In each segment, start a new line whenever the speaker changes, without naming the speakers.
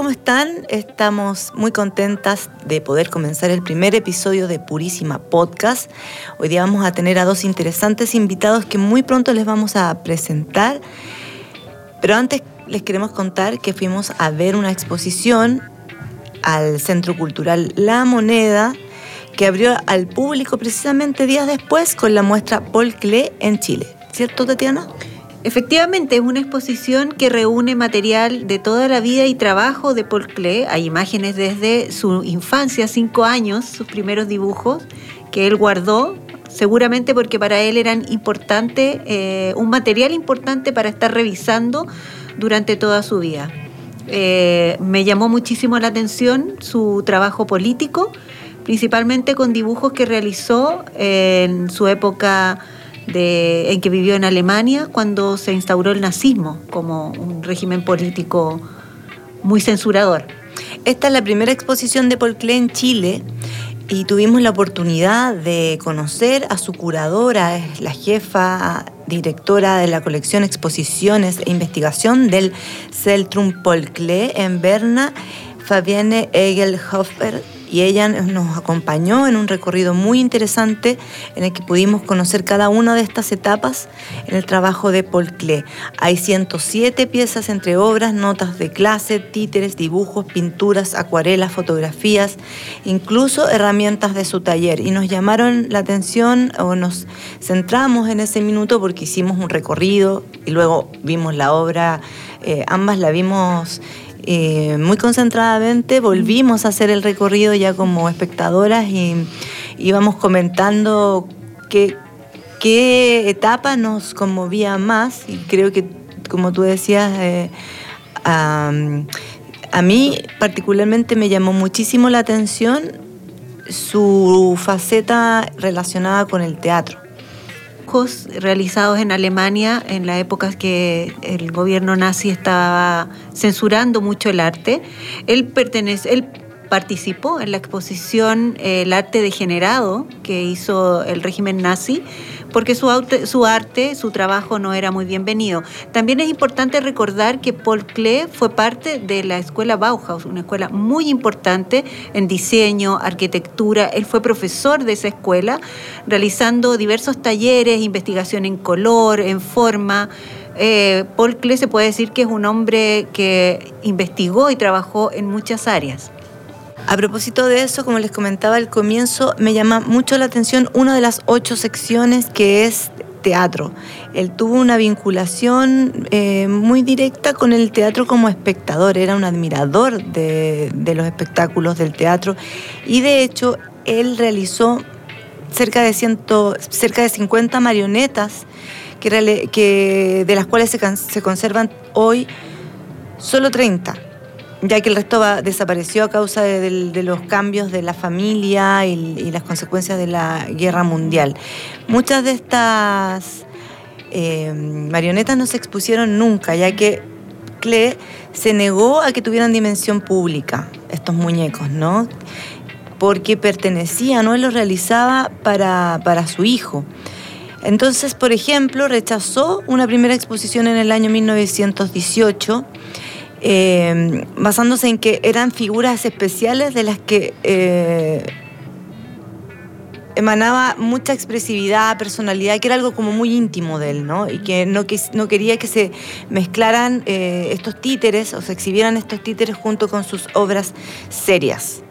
¿Cómo están? Estamos muy contentas de poder comenzar el primer episodio de Purísima Podcast. Hoy día vamos a tener a dos interesantes invitados que muy pronto les vamos a presentar. Pero antes les queremos contar que fuimos a ver una exposición al Centro Cultural La Moneda que abrió al público precisamente días después con la muestra Paul Klee en Chile. ¿Cierto, Tatiana?
Efectivamente, es una exposición que reúne material de toda la vida y trabajo de Paul Klee. Hay imágenes desde su infancia, cinco años, sus primeros dibujos, que él guardó, seguramente porque para él eran importante, eh, un material importante para estar revisando durante toda su vida. Eh, me llamó muchísimo la atención su trabajo político, principalmente con dibujos que realizó en su época en que vivió en Alemania cuando se instauró el nazismo como un régimen político muy censurador.
Esta es la primera exposición de Paul en Chile y tuvimos la oportunidad de conocer a su curadora, la jefa directora de la colección Exposiciones e Investigación del Celtrum Paul en Berna, Fabienne Egelhofer y ella nos acompañó en un recorrido muy interesante en el que pudimos conocer cada una de estas etapas en el trabajo de Paul Klee. Hay 107 piezas entre obras, notas de clase, títeres, dibujos, pinturas, acuarelas, fotografías, incluso herramientas de su taller. Y nos llamaron la atención o nos centramos en ese minuto porque hicimos un recorrido y luego vimos la obra, eh, ambas la vimos eh, muy concentradamente volvimos a hacer el recorrido ya como espectadoras y íbamos comentando qué, etapa nos conmovía más. Y creo que como tú decías eh, a mí particularmente me llamó muchísimo la atención su faceta relacionada con el teatro
realizados en Alemania en la época que el gobierno nazi estaba censurando mucho el arte. Él pertenece, él participó en la exposición El arte degenerado que hizo el régimen nazi porque su, arte, su trabajo no era muy bienvenido. También es importante recordar que Paul Klee fue parte de la escuela Bauhaus, una escuela muy importante en diseño, arquitectura. Él fue profesor de esa escuela, realizando diversos talleres, investigación en color, en forma. Eh, Paul Klee se puede decir que es un hombre que investigó y trabajó en muchas áreas.
A propósito de eso, como les comentaba al comienzo, me llama mucho la atención una de las ocho secciones que es teatro. Él tuvo una vinculación eh, muy directa con el teatro como espectador, era un admirador de, los espectáculos del teatro. Y de hecho él realizó cerca de, ciento, cerca de 50 marionetas que, de las cuales se, se conservan hoy solo 30 ya que el resto desapareció a causa de, los cambios de la familia y, las consecuencias de la guerra mundial. Muchas de estas eh, marionetas no se expusieron nunca, ya que Klee se negó a que tuvieran dimensión pública, estos muñecos, ¿no? Porque pertenecían, ¿no? Él los realizaba para, para su hijo. Entonces, por ejemplo, rechazó una primera exposición en el año 1918 eh, basándose en que eran figuras especiales de las que eh, emanaba mucha expresividad, personalidad, que era algo como muy íntimo de él, ¿no? Y que no, no quería que se mezclaran eh, estos títeres o se exhibieran estos títeres junto con sus obras serias.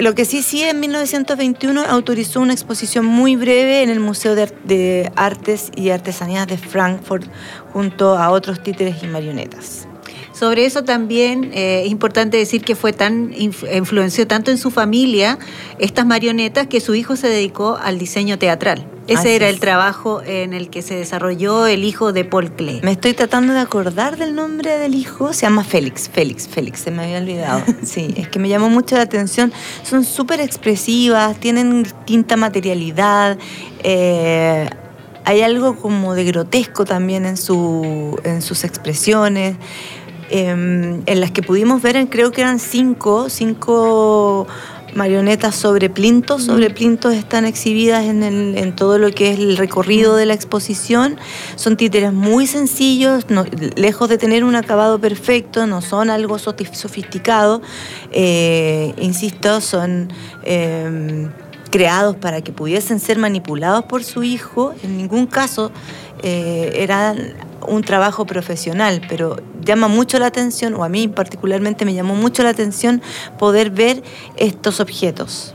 Lo, que sí, sí, en 1921 autorizó una exposición muy breve en el Museo de, de Artes y Artesanías de Frankfurt junto a otros títeres y marionetas.
Sobre eso también eh, es importante decir que fue tan influenció tanto en su familia estas marionetas que su hijo se dedicó al diseño teatral. Ese
Así
era el trabajo en el que se desarrolló el hijo de Paul Klee.
Me estoy tratando de acordar del nombre del hijo. Se llama Félix, Félix, Félix, se me había olvidado. Sí, es que me llamó mucho la atención. Son súper expresivas, tienen distinta materialidad. eh, hay algo como de grotesco también en, su, en sus expresiones. Eh, en las que pudimos ver, creo que eran cinco, cinco marionetas sobre plintos. Sobre plintos están exhibidas en, el- en todo lo que es el recorrido de la exposición. Son títeres muy sencillos, no- lejos de tener un acabado perfecto, no son algo sofisticado. Eh, insisto, son eh, creados para que pudiesen ser manipulados por su hijo. En ningún caso eh, era un trabajo profesional, pero llama mucho la atención, o a mí particularmente me llamó mucho la atención poder ver estos objetos.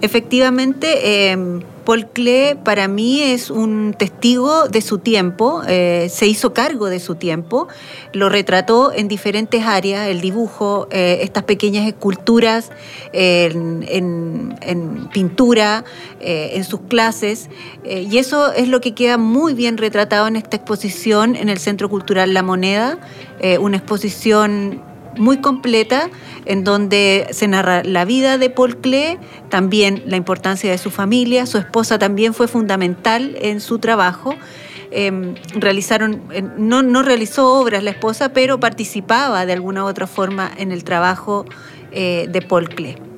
Efectivamente, eh, Paul Klee para mí es un testigo de su tiempo, eh, se hizo cargo de su tiempo, lo retrató en diferentes áreas, el dibujo, eh, estas pequeñas esculturas en, pintura, en sus clases, y eso es lo que queda muy bien retratado en esta exposición en el Centro Cultural La Moneda, una exposición muy completa en donde se narra la vida de Paul Klee, también la importancia de su familia, su esposa también fue fundamental en su trabajo. Eh, realizaron, no, no realizó obras la esposa, pero participaba de alguna u otra forma en el trabajo eh, de Paul Klee.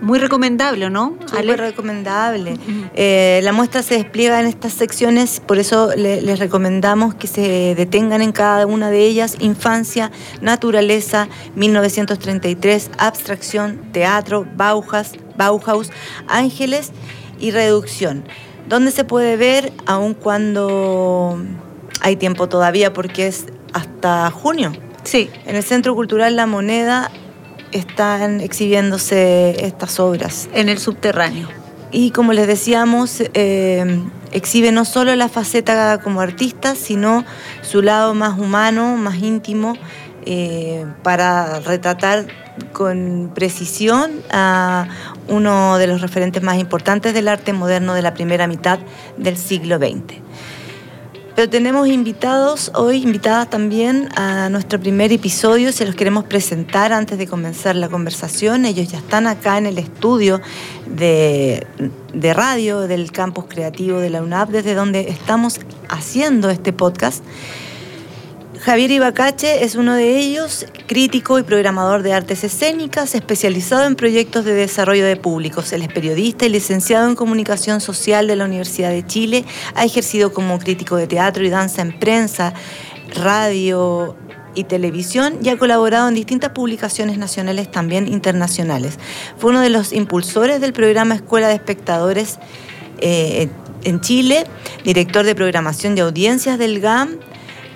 Muy recomendable, ¿no?
Súper recomendable. Eh, la muestra se despliega en estas secciones, por eso le- les recomendamos que se detengan en cada una de ellas. Infancia, naturaleza, 1933, abstracción, teatro, Bauhaus, Bauhaus ángeles y reducción. ¿Dónde se puede ver? Aun cuando hay tiempo todavía, porque es hasta junio.
Sí,
En el Centro Cultural La Moneda están exhibiéndose estas obras.
en el subterráneo.
Y como les decíamos, eh, exhibe no solo la faceta como artista, sino su lado más humano, más íntimo, eh, para retratar con precisión a uno de los referentes más importantes del arte moderno de la primera mitad del siglo XX. Pero tenemos invitados hoy, invitadas también a nuestro primer episodio. Se los queremos presentar antes de comenzar la conversación. Ellos ya están acá en el estudio de, de radio del campus creativo de la UNAP, desde donde estamos haciendo este podcast. Javier Ibacache es uno de ellos, crítico y programador de artes escénicas, especializado en proyectos de desarrollo de públicos. Él es periodista y licenciado en comunicación social de la Universidad de Chile. Ha ejercido como crítico de teatro y danza en prensa, radio y televisión y ha colaborado en distintas publicaciones nacionales, también internacionales. Fue uno de los impulsores del programa Escuela de Espectadores eh, en Chile, director de programación y audiencias del GAM.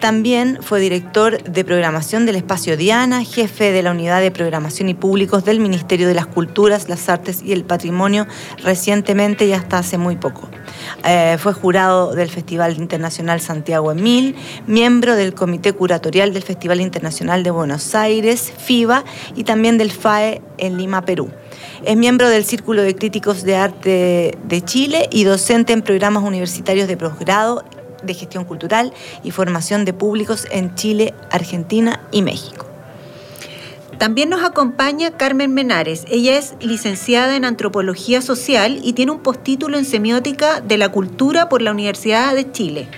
También fue director de programación del Espacio Diana, jefe de la Unidad de Programación y Públicos del Ministerio de las Culturas, las Artes y el Patrimonio recientemente y hasta hace muy poco. Eh, fue jurado del Festival Internacional Santiago Emil, miembro del Comité Curatorial del Festival Internacional de Buenos Aires, FIBA, y también del FAE en Lima, Perú. Es miembro del Círculo de Críticos de Arte de Chile y docente en programas universitarios de posgrado de gestión cultural y formación de públicos en Chile, Argentina y México.
También nos acompaña Carmen Menares. Ella es licenciada en Antropología Social y tiene un postítulo en Semiótica de la Cultura por la Universidad de Chile.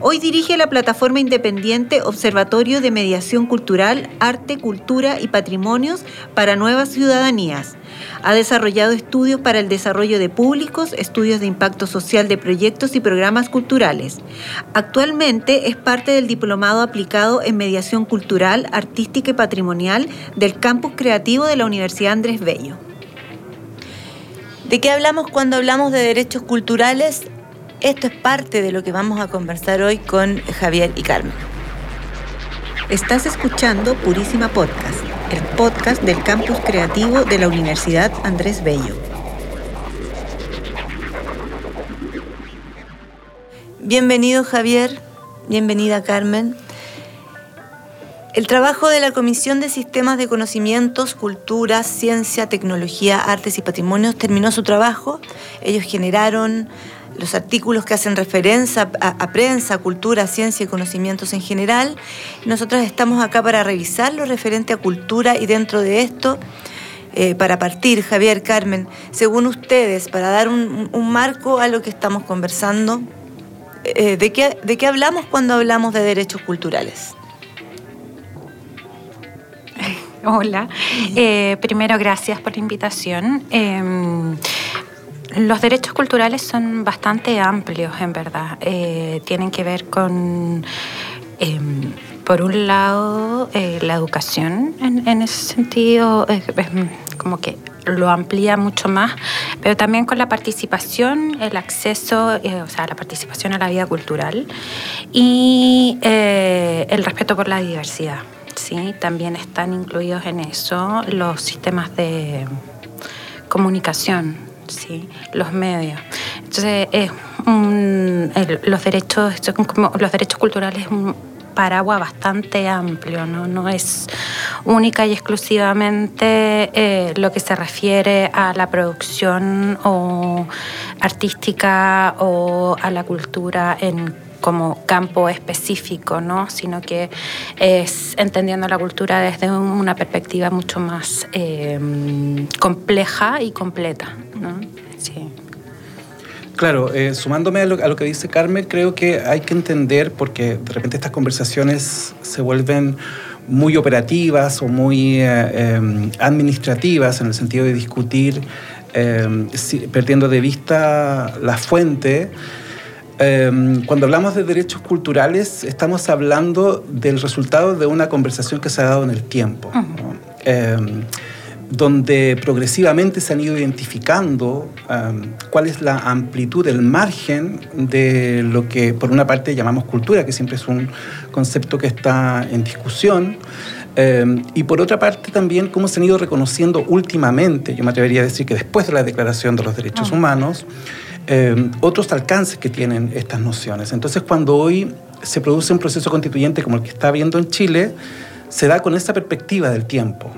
Hoy dirige la plataforma independiente Observatorio de Mediación Cultural, Arte, Cultura y Patrimonios para Nuevas Ciudadanías. Ha desarrollado estudios para el desarrollo de públicos, estudios de impacto social de proyectos y programas culturales. Actualmente es parte del Diplomado Aplicado en Mediación Cultural, Artística y Patrimonial del Campus Creativo de la Universidad Andrés Bello.
¿De qué hablamos cuando hablamos de derechos culturales? Esto es parte de lo que vamos a conversar hoy con Javier y Carmen.
Estás escuchando Purísima Podcast, el podcast del Campus Creativo de la Universidad Andrés Bello.
Bienvenido Javier, bienvenida Carmen. El trabajo de la Comisión de Sistemas de Conocimientos, Cultura, Ciencia, Tecnología, Artes y Patrimonios terminó su trabajo. Ellos generaron los artículos que hacen referencia a, prensa, cultura, ciencia y conocimientos en general. Nosotros estamos acá para revisar lo referente a cultura y dentro de esto, eh, para partir, Javier, Carmen, según ustedes, para dar un, marco a lo que estamos conversando, eh, ¿de, qué, ¿de qué hablamos cuando hablamos de derechos culturales?
Hola, eh, primero gracias por la invitación. Em, los derechos culturales son bastante amplios, en verdad. Eh, tienen que ver con, em, por un lado, eh, la educación, en, ese sentido, como que lo amplía mucho más, pero también con la participación, el acceso, eh, o sea, la participación a la vida cultural y el respeto por la diversidad. ¿sí? También están incluidos en eso los sistemas de comunicación ¿sí? los medios. Entonces, es los, derechos, los derechos culturales es un paraguas bastante amplio, ¿no? no es única y exclusivamente eh, lo que se refiere a la producción o artística o a la cultura en como campo específico, ¿no? sino que es entendiendo la cultura desde una perspectiva mucho más eh, compleja y completa. ¿No? Sí.
Claro, eh, sumándome a lo, que dice Carmen, creo que hay que entender, porque de repente estas conversaciones se vuelven muy operativas o muy eh, em, administrativas en el sentido de discutir em, perdiendo de vista la fuente. Em, cuando hablamos de derechos culturales, estamos hablando del resultado de una conversación que se ha dado en el tiempo, em, donde progresivamente se han ido identificando em, cuál es la amplitud, el margen de lo que por una parte llamamos cultura, que siempre es un concepto que está en discusión, y por otra parte también cómo se han ido reconociendo últimamente, yo me atrevería a decir que después de la Declaración de los Derechos Humanos, eh, otros alcances que tienen estas nociones. Entonces, cuando hoy se produce un proceso constituyente como el que está habiendo en Chile, se da con esa perspectiva del tiempo.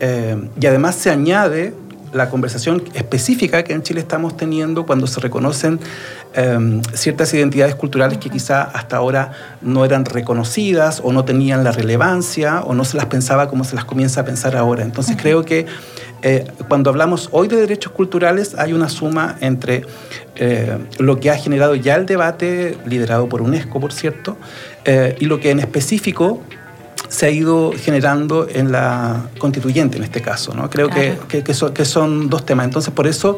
Eh, y además se añade la conversación específica que en Chile estamos teniendo cuando se reconocen em, ciertas identidades culturales que quizá hasta ahora no eran reconocidas o no tenían la relevancia o no se las pensaba como se las comienza a pensar ahora. Entonces creo que eh, cuando hablamos hoy de derechos culturales hay una suma entre eh, lo que ha generado ya el debate, liderado por UNESCO, por cierto, eh, y lo que en específico se ha ido generando en la constituyente en este caso. ¿no? Creo que, que, son, dos temas. Entonces, por eso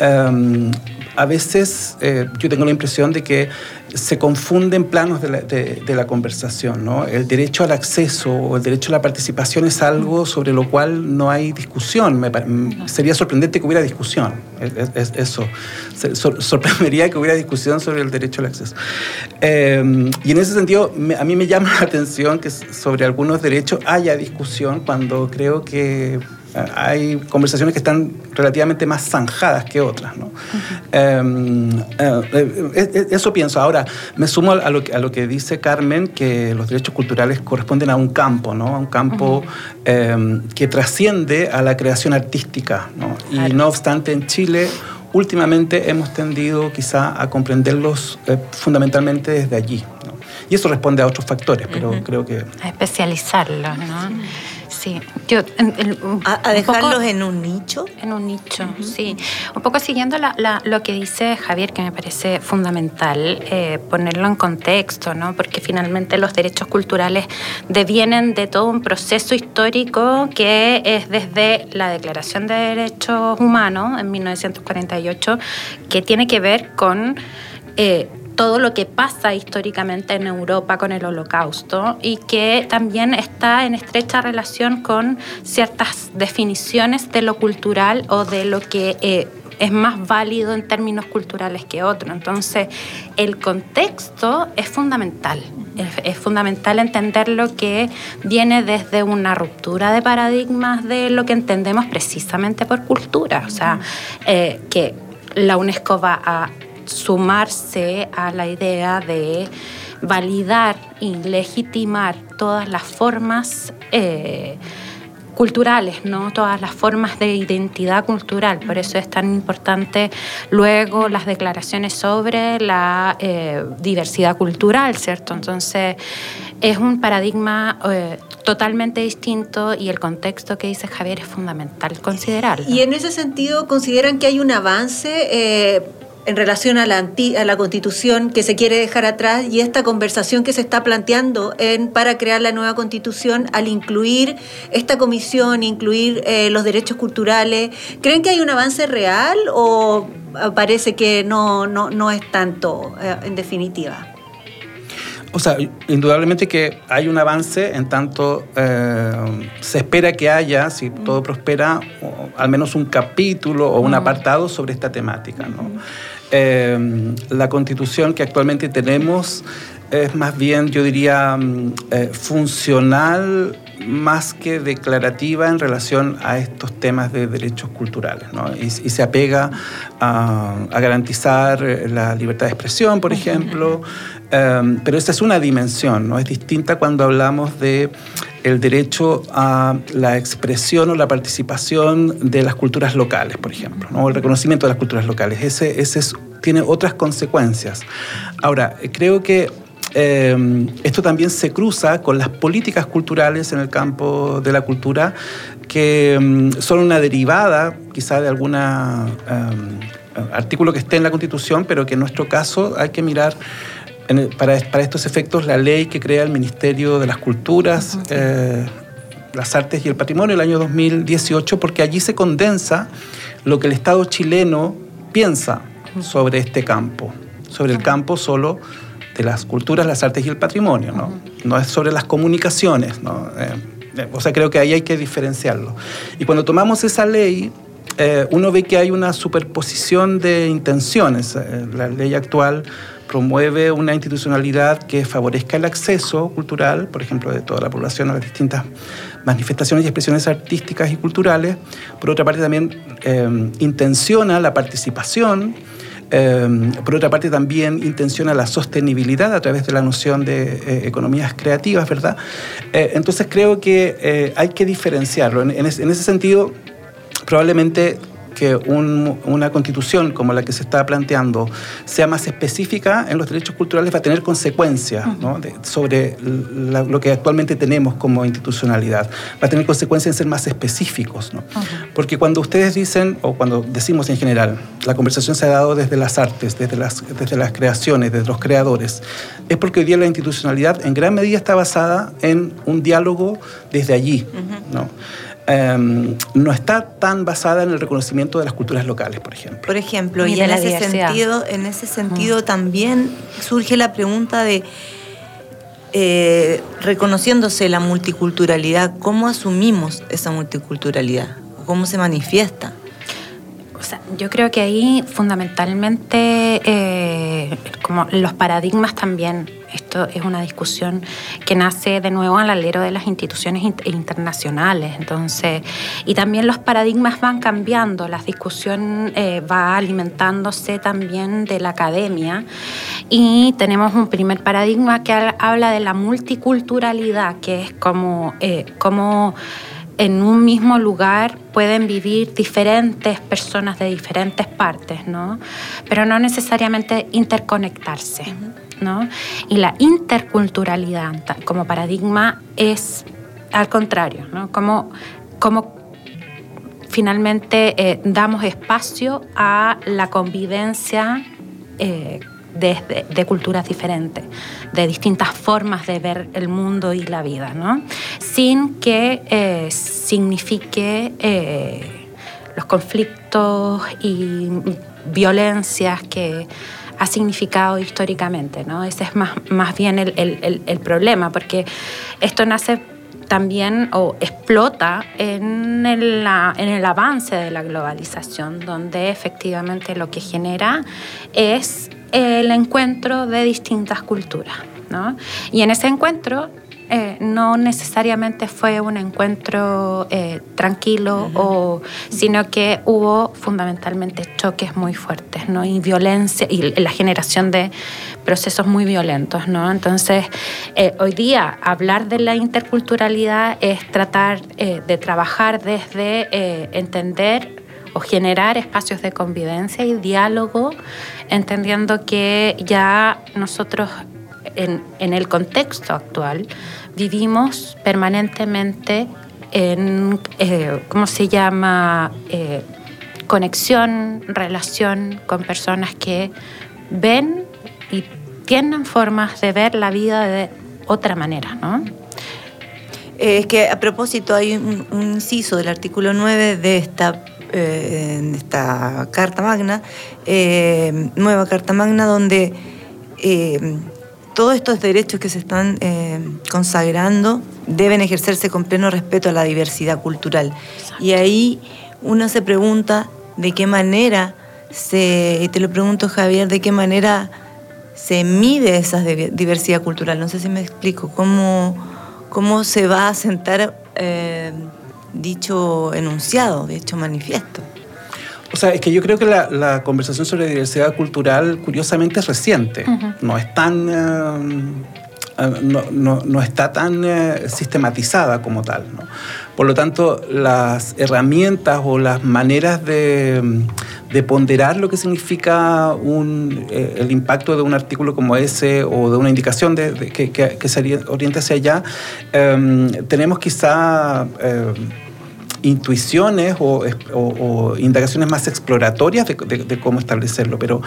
em, a veces eh, yo tengo la impresión de que se confunden planos de la, de, la, conversación. ¿no? El derecho al acceso o el derecho a la participación es algo sobre lo cual no hay discusión. Me, sería sorprendente que hubiera discusión. Es, eso. sorprendería que hubiera discusión sobre el derecho al acceso. Em, y en ese sentido, a mí me llama la atención que sobre algunos derechos haya discusión cuando creo que hay conversaciones que están relativamente más zanjadas que otras. ¿no? Em, eh, eh, eso pienso. Ahora, me sumo a lo, a lo, que dice Carmen, que los derechos culturales corresponden a un campo, ¿no? a un campo em, que trasciende a la creación artística. ¿no? Y no obstante, en Chile últimamente hemos tendido quizá a comprenderlos eh, fundamentalmente desde allí. ¿no? Y eso responde a otros factores, pero creo que...
A especializarlos, ¿no? Sí,
yo... a, dejarlos en un nicho.
En un nicho, sí. Un poco siguiendo lo que dice Javier, que me parece fundamental eh, ponerlo en contexto, ¿no? Porque finalmente los derechos culturales devienen de todo un proceso histórico que es desde la Declaración de Derechos Humanos en 1948, que tiene que ver con... Eh, todo lo que pasa históricamente en Europa con el holocausto y que también está en estrecha relación con ciertas definiciones de lo cultural o de lo que eh, es más válido en términos culturales que otro. Entonces, el contexto es fundamental. Es, fundamental entender lo que viene desde una ruptura de paradigmas de lo que entendemos precisamente por cultura. O sea, eh, que la UNESCO va a sumarse a la idea de validar y legitimar todas las formas eh, culturales, ¿no? Todas las formas de identidad cultural. Por eso es tan importante luego las declaraciones sobre la eh, diversidad cultural, ¿cierto? Entonces, es un paradigma eh, totalmente distinto y el contexto que dice Javier es fundamental considerar.
Y en ese sentido, ¿consideran que hay un avance? En relación a la, a la constitución que se quiere dejar atrás y esta conversación que se está planteando en, para crear la nueva constitución al incluir esta comisión, incluir eh, los derechos culturales. ¿Creen que hay un avance real o parece que no, no, no es tanto eh, en definitiva?
O sea, indudablemente que hay un avance en tanto eh, se espera que haya, si todo prospera, al menos un capítulo o un apartado sobre esta temática. ¿no? Em, la constitución que actualmente tenemos es más bien, yo diría, mm, eh, funcional más que declarativa en relación a estos temas de derechos culturales, ¿no? y, se apega a, garantizar la libertad de expresión, por ejemplo, em, pero esa es una dimensión, ¿no? es distinta cuando hablamos de el derecho a la expresión o la participación de las culturas locales, por ejemplo, ¿no? el reconocimiento de las culturas locales. Ese, ese tiene otras consecuencias. Ahora, creo que eh, esto también se cruza con las políticas culturales en el campo de la cultura, que mm, son una derivada quizá de algún eh, artículo que esté en la Constitución, pero que en nuestro caso hay que mirar para, estos efectos la ley que crea el Ministerio de las Culturas, eh, las Artes y el Patrimonio el año 2018, porque allí se condensa lo que el Estado chileno piensa sobre este campo, sobre el campo solo de las culturas, las artes y el patrimonio, ¿no? No es sobre las comunicaciones, ¿no? Eh, o sea, creo que ahí hay que diferenciarlo. Y cuando tomamos esa ley, eh, uno ve que hay una superposición de intenciones. la ley actual promueve una institucionalidad que favorezca el acceso cultural, por ejemplo, de toda la población a las distintas manifestaciones y expresiones artísticas y culturales. Por otra parte, también eh, intenciona la participación. Eh, por otra parte, también intenciona la sostenibilidad a través de la noción de eh, economías creativas, ¿verdad? entonces creo que hay que diferenciarlo. en ese sentido, probablemente que una constitución como la que se está planteando sea más específica en los derechos culturales va a tener consecuencias sobre lo que actualmente tenemos como institucionalidad. Va a tener consecuencias en ser más específicos. Porque cuando ustedes dicen, o cuando decimos en general, la conversación se ha dado desde las artes, desde las, desde las creaciones, desde los creadores, es porque hoy día la institucionalidad en gran medida está basada en un diálogo desde allí. ¿no? Em, no está tan basada en el reconocimiento de las culturas locales, por ejemplo.
Por ejemplo, y, en, ese sentido, en ese sentido también surge la pregunta de, eh, reconociéndose la multiculturalidad, ¿cómo asumimos esa multiculturalidad? ¿Cómo se manifiesta?
yo creo que ahí fundamentalmente eh, como los paradigmas también, esto es una discusión que nace de nuevo al alero de las instituciones internacionales, entonces, y también los paradigmas van cambiando, la discusión eh, va alimentándose también de la academia y tenemos un primer paradigma que habla de la multiculturalidad, que es como, eh, como en un mismo lugar pueden vivir diferentes personas de diferentes partes, ¿no? Pero no necesariamente interconectarse, Y la interculturalidad como paradigma es al contrario. Como, como finalmente eh, damos espacio a la convivencia eh, de, culturas diferentes, de distintas formas de ver el mundo y la vida, ¿no? sin que eh, signifique los conflictos y violencias que ha significado históricamente. ¿no? Ese es más, más bien el, el, el problema, porque esto nace también o explota en el, en el, avance de la globalización, donde efectivamente lo que genera es el encuentro de distintas culturas. ¿no? Y en ese encuentro eh, no necesariamente fue un encuentro eh, tranquilo, o, sino que hubo fundamentalmente choques muy fuertes, ¿no? Y violencia, y la generación de procesos muy violentos, ¿no? Entonces, eh, hoy día hablar de la interculturalidad es tratar de trabajar desde entender o generar espacios de convivencia y diálogo, entendiendo que ya nosotros en, el contexto actual vivimos permanentemente en, eh, ¿cómo se llama? Eh, conexión, relación con personas que ven y tienen formas de ver la vida de otra manera, ¿no?
Eh, es que a propósito hay un, inciso del artículo 9 de esta, esta Carta Magna, nueva Carta Magna, donde todos estos derechos que se están eh, consagrando deben ejercerse con pleno respeto a la diversidad cultural. Y ahí uno se pregunta de qué manera se, y te lo pregunto Javier, de qué manera se mide esa diversidad cultural. No sé si me explico, cómo, cómo se va a sentar eh, dicho enunciado, dicho manifiesto.
O sea, es que yo creo que la, conversación sobre diversidad cultural, curiosamente, es reciente. No es tan. Eh, no, está tan eh, sistematizada como tal. Por lo tanto, las herramientas o las maneras de, ponderar lo que significa un, eh, el impacto de un artículo como ese o de una indicación de, que, que, se oriente hacia allá, tenemos quizá intuiciones o, indagaciones más exploratorias de, cómo establecerlo, pero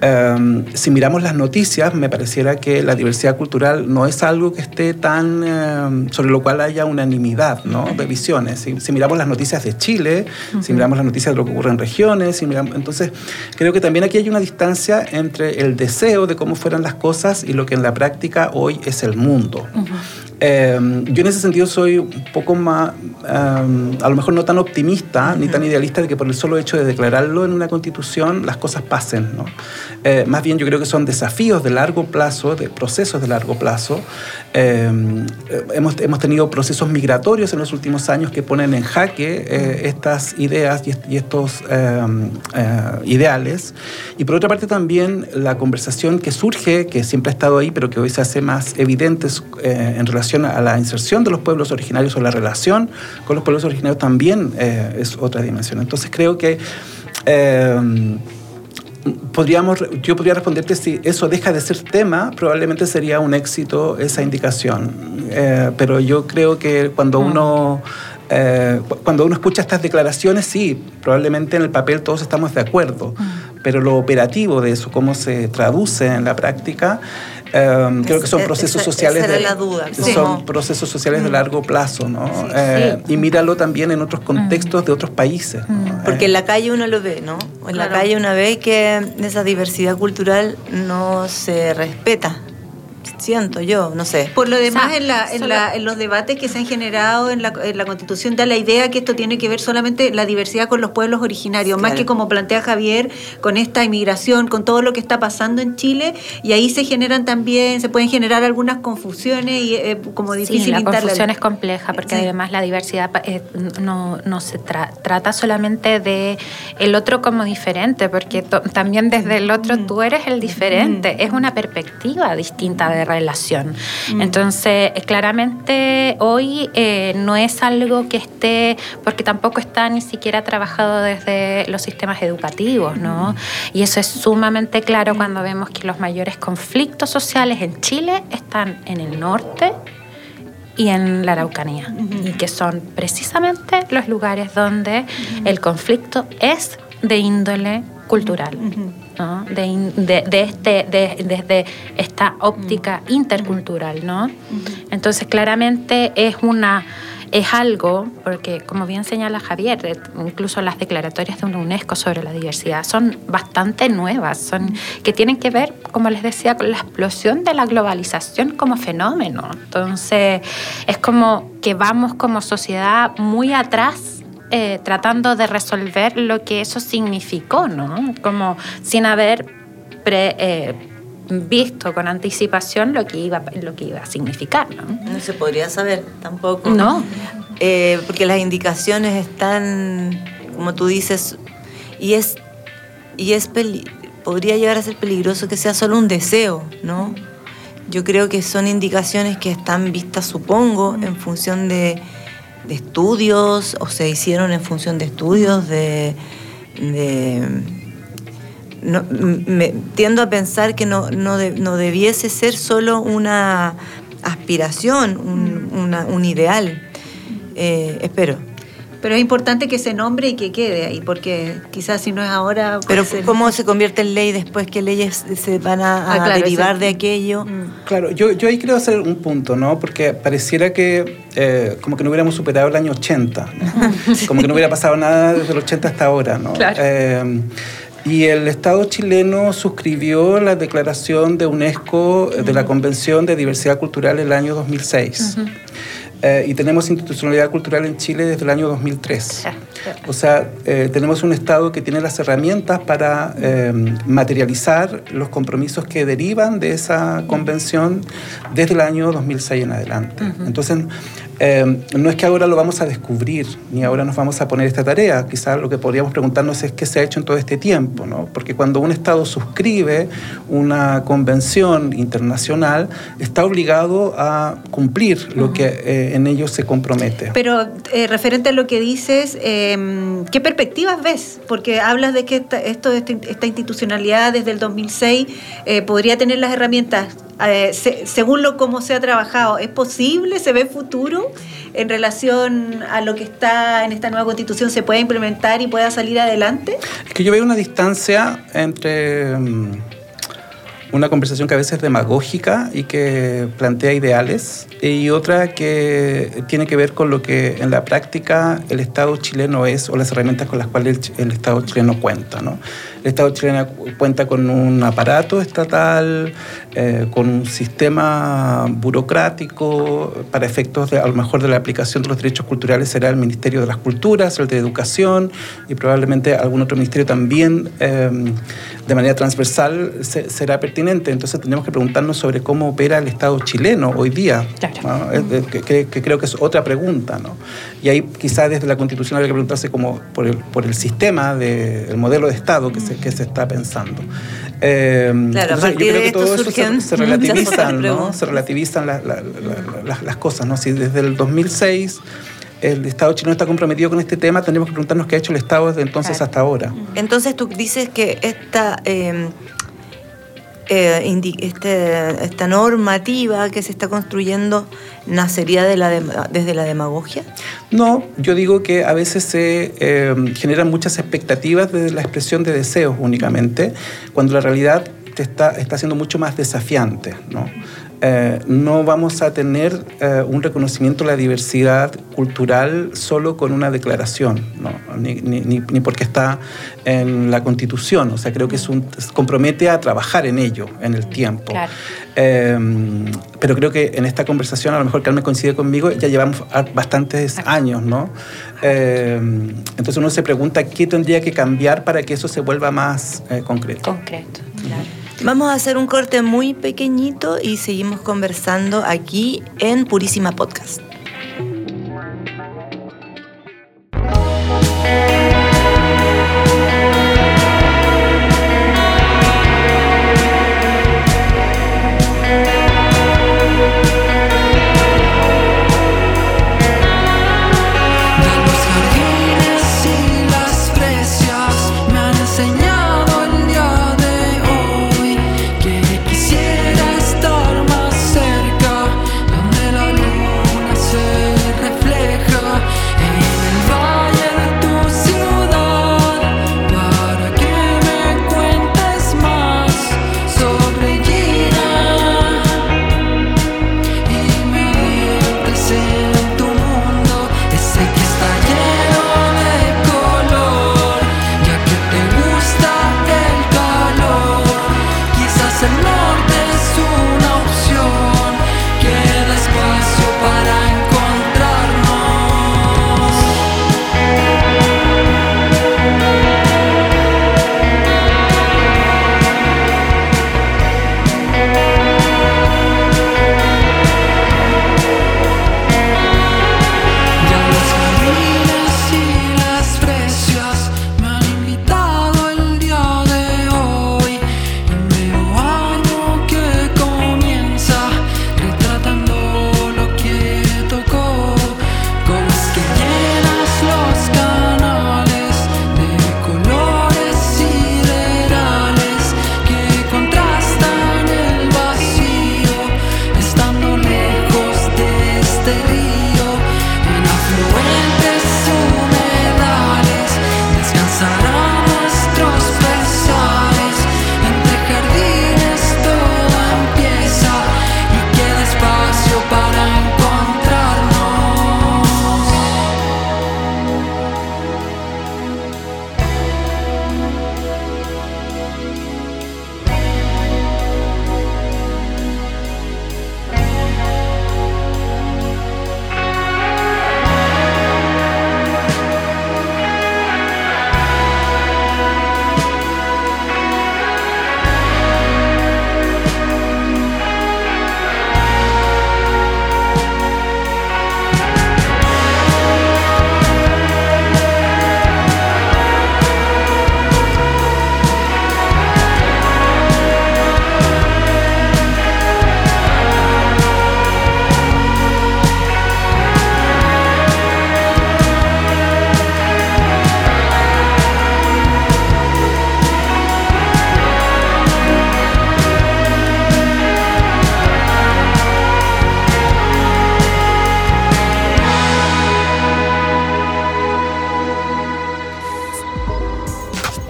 em, si miramos las noticias, me pareciera que la diversidad cultural no es algo que esté tan, em, sobre lo cual haya unanimidad ¿no? de visiones. Si, miramos las noticias de Chile, si miramos las noticias de lo que ocurre en regiones, entonces creo que también aquí hay una distancia entre el deseo de cómo fueran las cosas y lo que en la práctica hoy es el mundo. Em, yo en ese sentido soy un poco más, em, a lo mejor no tan optimista ni tan idealista de que por el solo hecho de declararlo en una constitución las cosas pasen. ¿no? Eh, más bien yo creo que son desafíos de largo plazo, de procesos de largo plazo. Em, hemos, hemos, tenido procesos migratorios en los últimos años que ponen en jaque eh, estas ideas y, estos eh, ideales. Y por otra parte también la conversación que surge, que siempre ha estado ahí, pero que hoy se hace más evidente en relación a la inserción de los pueblos originarios o la relación con los pueblos originarios también eh, es otra dimensión. Entonces creo que eh, podríamos, yo podría responderte si eso deja de ser tema, probablemente sería un éxito esa indicación. Eh, pero yo creo que cuando mm. uno cuando uno escucha estas declaraciones, sí, probablemente en el papel todos estamos de acuerdo, mm. pero lo operativo de eso, cómo se traduce en la práctica, Em, creo que son procesos sociales
de, la duda,
son procesos sociales de mm. largo plazo no eh, y míralo también en otros contextos de otros países
mm. porque en la calle uno lo ve no en la calle uno ve que esa diversidad cultural no se respeta siento yo, no sé.
Por lo demás, en, la, en, los debates que se han generado en la, Constitución da la idea que esto tiene que ver solamente la diversidad con los pueblos originarios, más que como plantea Javier, con esta inmigración, con todo lo que está pasando en Chile, y ahí se generan también, se pueden generar algunas confusiones y eh, como difícil
sí, la confusión es compleja, porque además la diversidad eh, no, no, se trata solamente de el otro como diferente, porque también desde el otro mm. tú eres el diferente, mm. es una perspectiva distinta de relación. Mm. Entonces, eh, claramente hoy eh, no es algo que esté, porque tampoco está ni siquiera trabajado desde los sistemas educativos, ¿no? Mm. Y eso es sumamente claro cuando vemos que los mayores conflictos sociales en Chile están en el norte y en la Araucanía, y que son precisamente los lugares donde el conflicto es de índole cultural de, este, desde esta óptica intercultural. ¿no? Entonces, claramente es una es algo, porque como bien señala Javier, eh, incluso las declaratorias de una UNESCO sobre la diversidad son bastante nuevas, son que tienen que ver, como les decía, con la explosión de la globalización como fenómeno. Entonces, es como que vamos como sociedad muy atrás eh, tratando de resolver lo que eso significó, ¿no? Como sin haber eh, visto con anticipación lo que iba, lo que iba a significar. ¿no?
No se podría saber tampoco.
No.
Eh, porque las indicaciones están, como tú dices, y es, y es podría llegar a ser peligroso que sea solo un deseo, ¿no? Yo creo que son indicaciones que están vistas, supongo, en función de, estudios, o se hicieron en función de estudios, de... me, tiendo a pensar que no, no, debiese ser solo una aspiración, un, ideal. Eh, espero.
Pero es importante que se nombre y que quede ahí, porque quizás si no es ahora...
Pero ¿cómo se convierte en ley después que leyes se van a, ah, derivar de aquello?
Mm. Claro, yo, yo ahí quiero hacer un punto, ¿no? Porque pareciera que eh, como que no hubiéramos superado el año 80, como que no hubiera pasado nada desde el 80 hasta ahora, ¿no? Eh, y el Estado chileno suscribió la declaración de UNESCO de la Convención de Diversidad Cultural el año 2006. Eh, y tenemos institucionalidad cultural en Chile desde el año 2003. O sea, eh, tenemos un Estado que tiene las herramientas para eh, materializar los compromisos que derivan de esa convención desde el año 2006 en adelante. Entonces, eh, no es que ahora lo vamos a descubrir, ni ahora nos vamos a poner esta tarea. Quizás lo que podríamos preguntarnos es qué se ha hecho en todo este tiempo, ¿no? Porque cuando un Estado suscribe una convención internacional, está obligado a cumplir lo que eh, en ello se compromete.
Pero eh, referente a lo que dices, em, ¿qué perspectivas ves? Porque hablas de que esta, esto, este, esta institucionalidad desde el 2006 podría tener las herramientas eh, según lo cómo se ha trabajado, ¿es posible? ¿Se ve futuro en relación a lo que está en esta nueva constitución? ¿Se puede implementar y pueda salir adelante?
Es que yo veo una distancia entre mm, una conversación que a veces es demagógica y que plantea ideales y otra que tiene que ver con lo que en la práctica el Estado chileno es o las herramientas con las cuales el, Estado chileno cuenta. ¿no? El Estado chileno cuenta con un aparato estatal, eh, con un sistema burocrático, para efectos de, a lo mejor de la aplicación de los derechos culturales será el Ministerio de las Culturas, el de Educación y probablemente algún otro ministerio también eh, de manera transversal será pertinente. Entonces tenemos que preguntarnos sobre cómo opera el Estado chileno hoy día, que, creo que es otra pregunta. ¿no? Y ahí quizás desde la Constitución habría que preguntarse como por el, por el sistema, de, el modelo de Estado que se, que se está pensando.
Eh, claro, a partir de
todo eso se, relativizan, ¿no? se relativizan las cosas. ¿no? Si desde el 2006 el Estado chino está comprometido con este tema, tendremos que preguntarnos qué ha hecho el Estado desde entonces hasta ahora.
Entonces tú dices que esta... Eh, eh, este, esta normativa que se está construyendo nacería de la desde la demagogia?
No, yo digo que a veces se eh, generan muchas expectativas desde la expresión de deseos únicamente, cuando la realidad está, está siendo mucho más desafiante. ¿no? Eh, no vamos a tener eh, un reconocimiento de la diversidad cultural solo con una declaración, ni, porque está en la Constitución. O sea, creo que es un, compromete a trabajar en ello, en el tiempo. Em, pero creo que en esta conversación, a lo mejor Carmen coincide conmigo, ya llevamos bastantes años, ¿no? Em, entonces uno se pregunta qué tendría que cambiar para que eso se vuelva más eh, concreto.
Concreto, claro.
Vamos a hacer un corte muy pequeñito y seguimos conversando aquí en Purísima Podcast.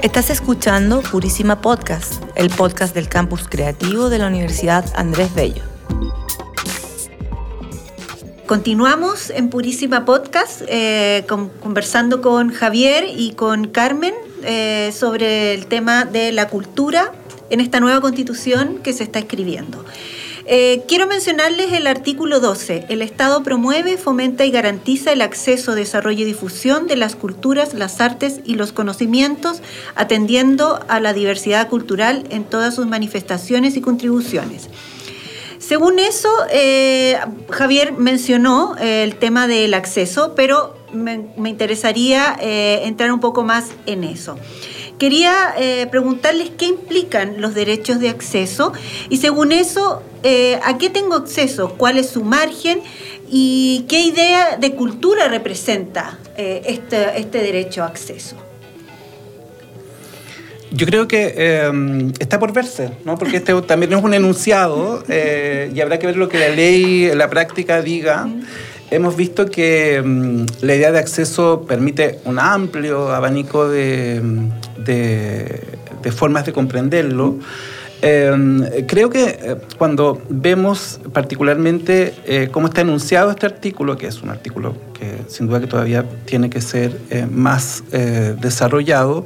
Estás escuchando Purísima Podcast, el podcast del campus creativo de la Universidad Andrés Bello.
Continuamos en Purísima Podcast eh, conversando con Javier y con Carmen eh, sobre el tema de la cultura en esta nueva constitución que se está escribiendo. Eh, quiero mencionarles el artículo 12. El Estado promueve, fomenta y garantiza el acceso, desarrollo y difusión de las culturas, las artes y los conocimientos, atendiendo a la diversidad cultural en todas sus manifestaciones y contribuciones. Según eso, eh, Javier mencionó eh, el tema del acceso, pero me, interesaría entrar un poco más en eso. Quería preguntarles qué implican los derechos de acceso y según eso, eh, ¿a qué tengo acceso? ¿Cuál es su margen? ¿Y qué idea de cultura representa eh, este, este, derecho a acceso?
Yo creo que eh, está por verse, ¿no? porque este también es un enunciado y habrá que ver lo que la ley, la práctica diga. Hemos visto que mm, la idea de acceso permite un amplio abanico de, de formas de comprenderlo. Em, creo que eh, cuando vemos particularmente eh, cómo está enunciado este artículo, que es un artículo que sin duda que todavía tiene que ser eh, más desarrollado,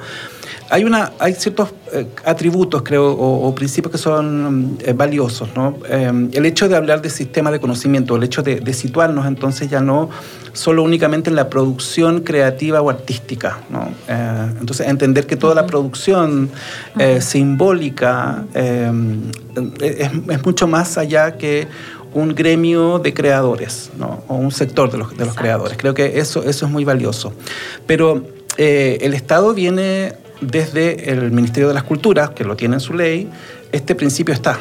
hay, una, hay ciertos eh, atributos, creo, o, principios que son eh, valiosos. ¿no? Eh, el hecho de hablar de sistema de conocimiento, el hecho de, situarnos entonces ya no solo únicamente en la producción creativa o artística. ¿no? entonces, entender que toda la producción simbólica es, es, mucho más allá que un gremio de creadores ¿no? o un sector de los, de los creadores. Creo que eso, eso es muy valioso. Pero el Estado viene desde el Ministerio de las Culturas, que lo tiene en su ley, este principio está.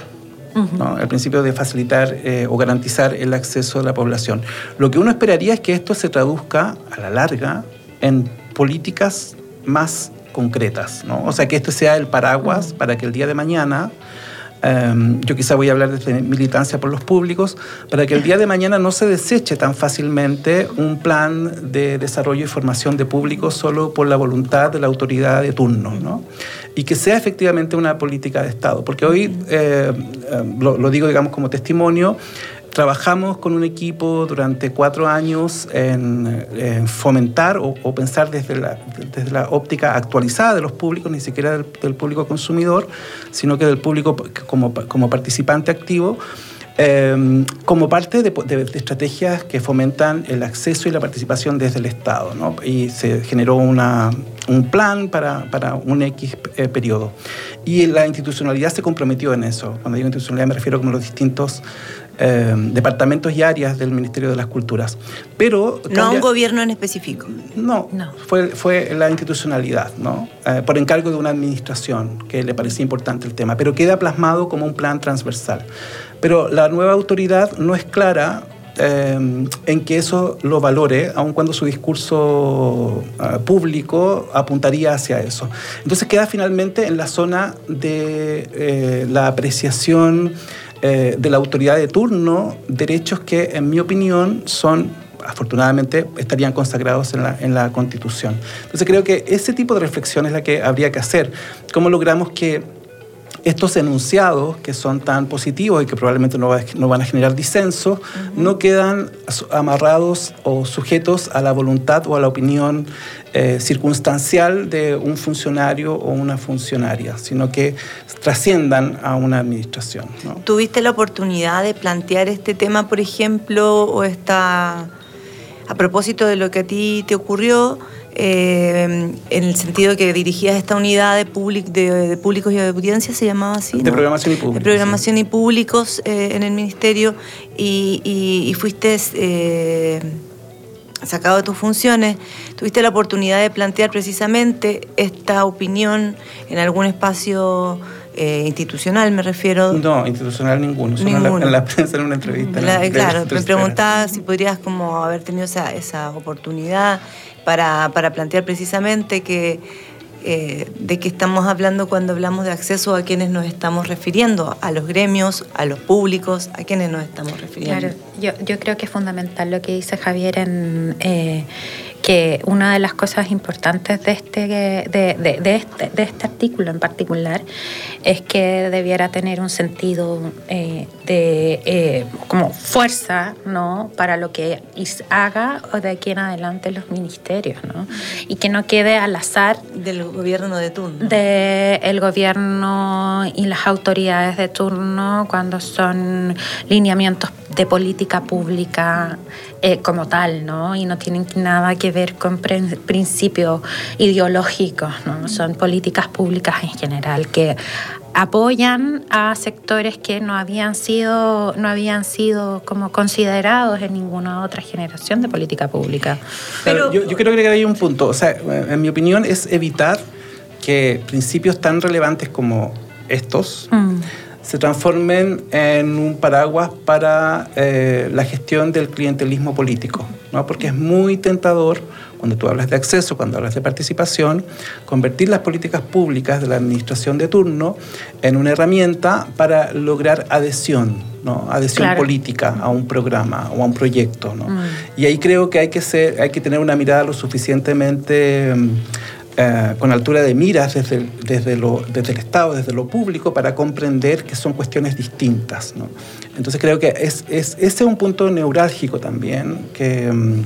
El principio de facilitar eh, o garantizar el acceso de la población. Lo que uno esperaría es que esto se traduzca a la larga en políticas más concretas, ¿no? o sea, que este sea el paraguas para que el día de mañana Em, yo quizá voy a hablar de militancia por los públicos, para que el día de mañana no se deseche tan fácilmente un plan de desarrollo y formación de públicos solo por la voluntad de la autoridad de turno, ¿no? y que sea efectivamente una política de Estado. Porque hoy, eh, em, lo, lo digo digamos como testimonio, trabajamos con un equipo durante cuatro años en, fomentar o, pensar desde la, desde la, óptica actualizada de los públicos, ni siquiera del, público consumidor, sino que del público como, como participante activo, em, como parte de, estrategias que fomentan el acceso y la participación desde el Estado. ¿no? Y se generó una, un plan para, para un X eh, periodo. Y la institucionalidad se comprometió en eso. Cuando digo institucionalidad me refiero como los distintos eh, departamentos y áreas del Ministerio de las Culturas. Pero
no a un gobierno en específico.
No, no. Fue, fue la institucionalidad, ¿no? Eh, por encargo de una administración que le parecía importante el tema, pero queda plasmado como un plan transversal. Pero la nueva autoridad no es clara eh, en que eso lo valore, aun cuando su discurso público apuntaría hacia eso. Entonces queda finalmente en la zona de la apreciación eh, de la autoridad de turno derechos que, en mi opinión, son afortunadamente estarían consagrados en la, en la Constitución. Entonces creo que ese tipo de reflexión es la que habría que hacer. ¿Cómo logramos que estos enunciados, que son tan positivos y que probablemente no, no van a generar disenso, no quedan amarrados o sujetos a la voluntad o a la opinión eh, circunstancial de un funcionario o una funcionaria, sino que trasciendan a una administración.
¿Tuviste la oportunidad de plantear este tema, por ejemplo, o esta, a propósito de lo que a ti te ocurrió? Eh, en el sentido que dirigías esta unidad de, de, públicos y de audiencia, se llamaba así.
De programación y públicos.
De programación y públicos eh, en el ministerio y, fuiste eh, sacado de tus funciones. Tuviste la oportunidad de plantear precisamente esta opinión en algún espacio. institucional me refiero.
No, institucional ninguno, solo En, la, prensa en una entrevista.
claro, me preguntaba si podrías como haber tenido esa, esa oportunidad para, plantear precisamente que, eh, de qué estamos hablando cuando hablamos de acceso a quienes nos estamos refiriendo, a los gremios, a los públicos, a quienes nos estamos refiriendo.
Claro, yo, yo creo que es fundamental lo que dice Javier en... Eh, que una de las cosas importantes de este, de, de, este, de este artículo en particular es que debiera tener un sentido eh, de eh, como fuerza ¿no? para lo que haga o de aquí en adelante los ministerios ¿no? y que no quede al azar
del gobierno de turno
del gobierno y las autoridades de turno cuando son lineamientos de política pública eh, como tal, ¿no? Y no tienen nada que ver con principios ideológicos, ¿no? Son políticas públicas en general que apoyan a sectores que no habían sido no habían sido como considerados en ninguna otra generación de política pública.
Pero yo, yo creo que hay un punto, o sea, en mi opinión es evitar que principios tan relevantes como estos mm se transformen en un paraguas para eh, la gestión del clientelismo político, ¿no? porque es muy tentador, cuando tú hablas de acceso, cuando hablas de participación, convertir las políticas públicas de la administración de turno en una herramienta para lograr adhesión, ¿no? adhesión política a un programa o a un proyecto. ¿no? Mm. Y ahí creo que hay que, ser, hay que tener una mirada lo suficientemente... Eh, con altura de miras desde el, desde, desde el Estado, desde lo público, para comprender que son cuestiones distintas. ¿no? Entonces creo que es, es, ese es un punto neurálgico también que... Mm,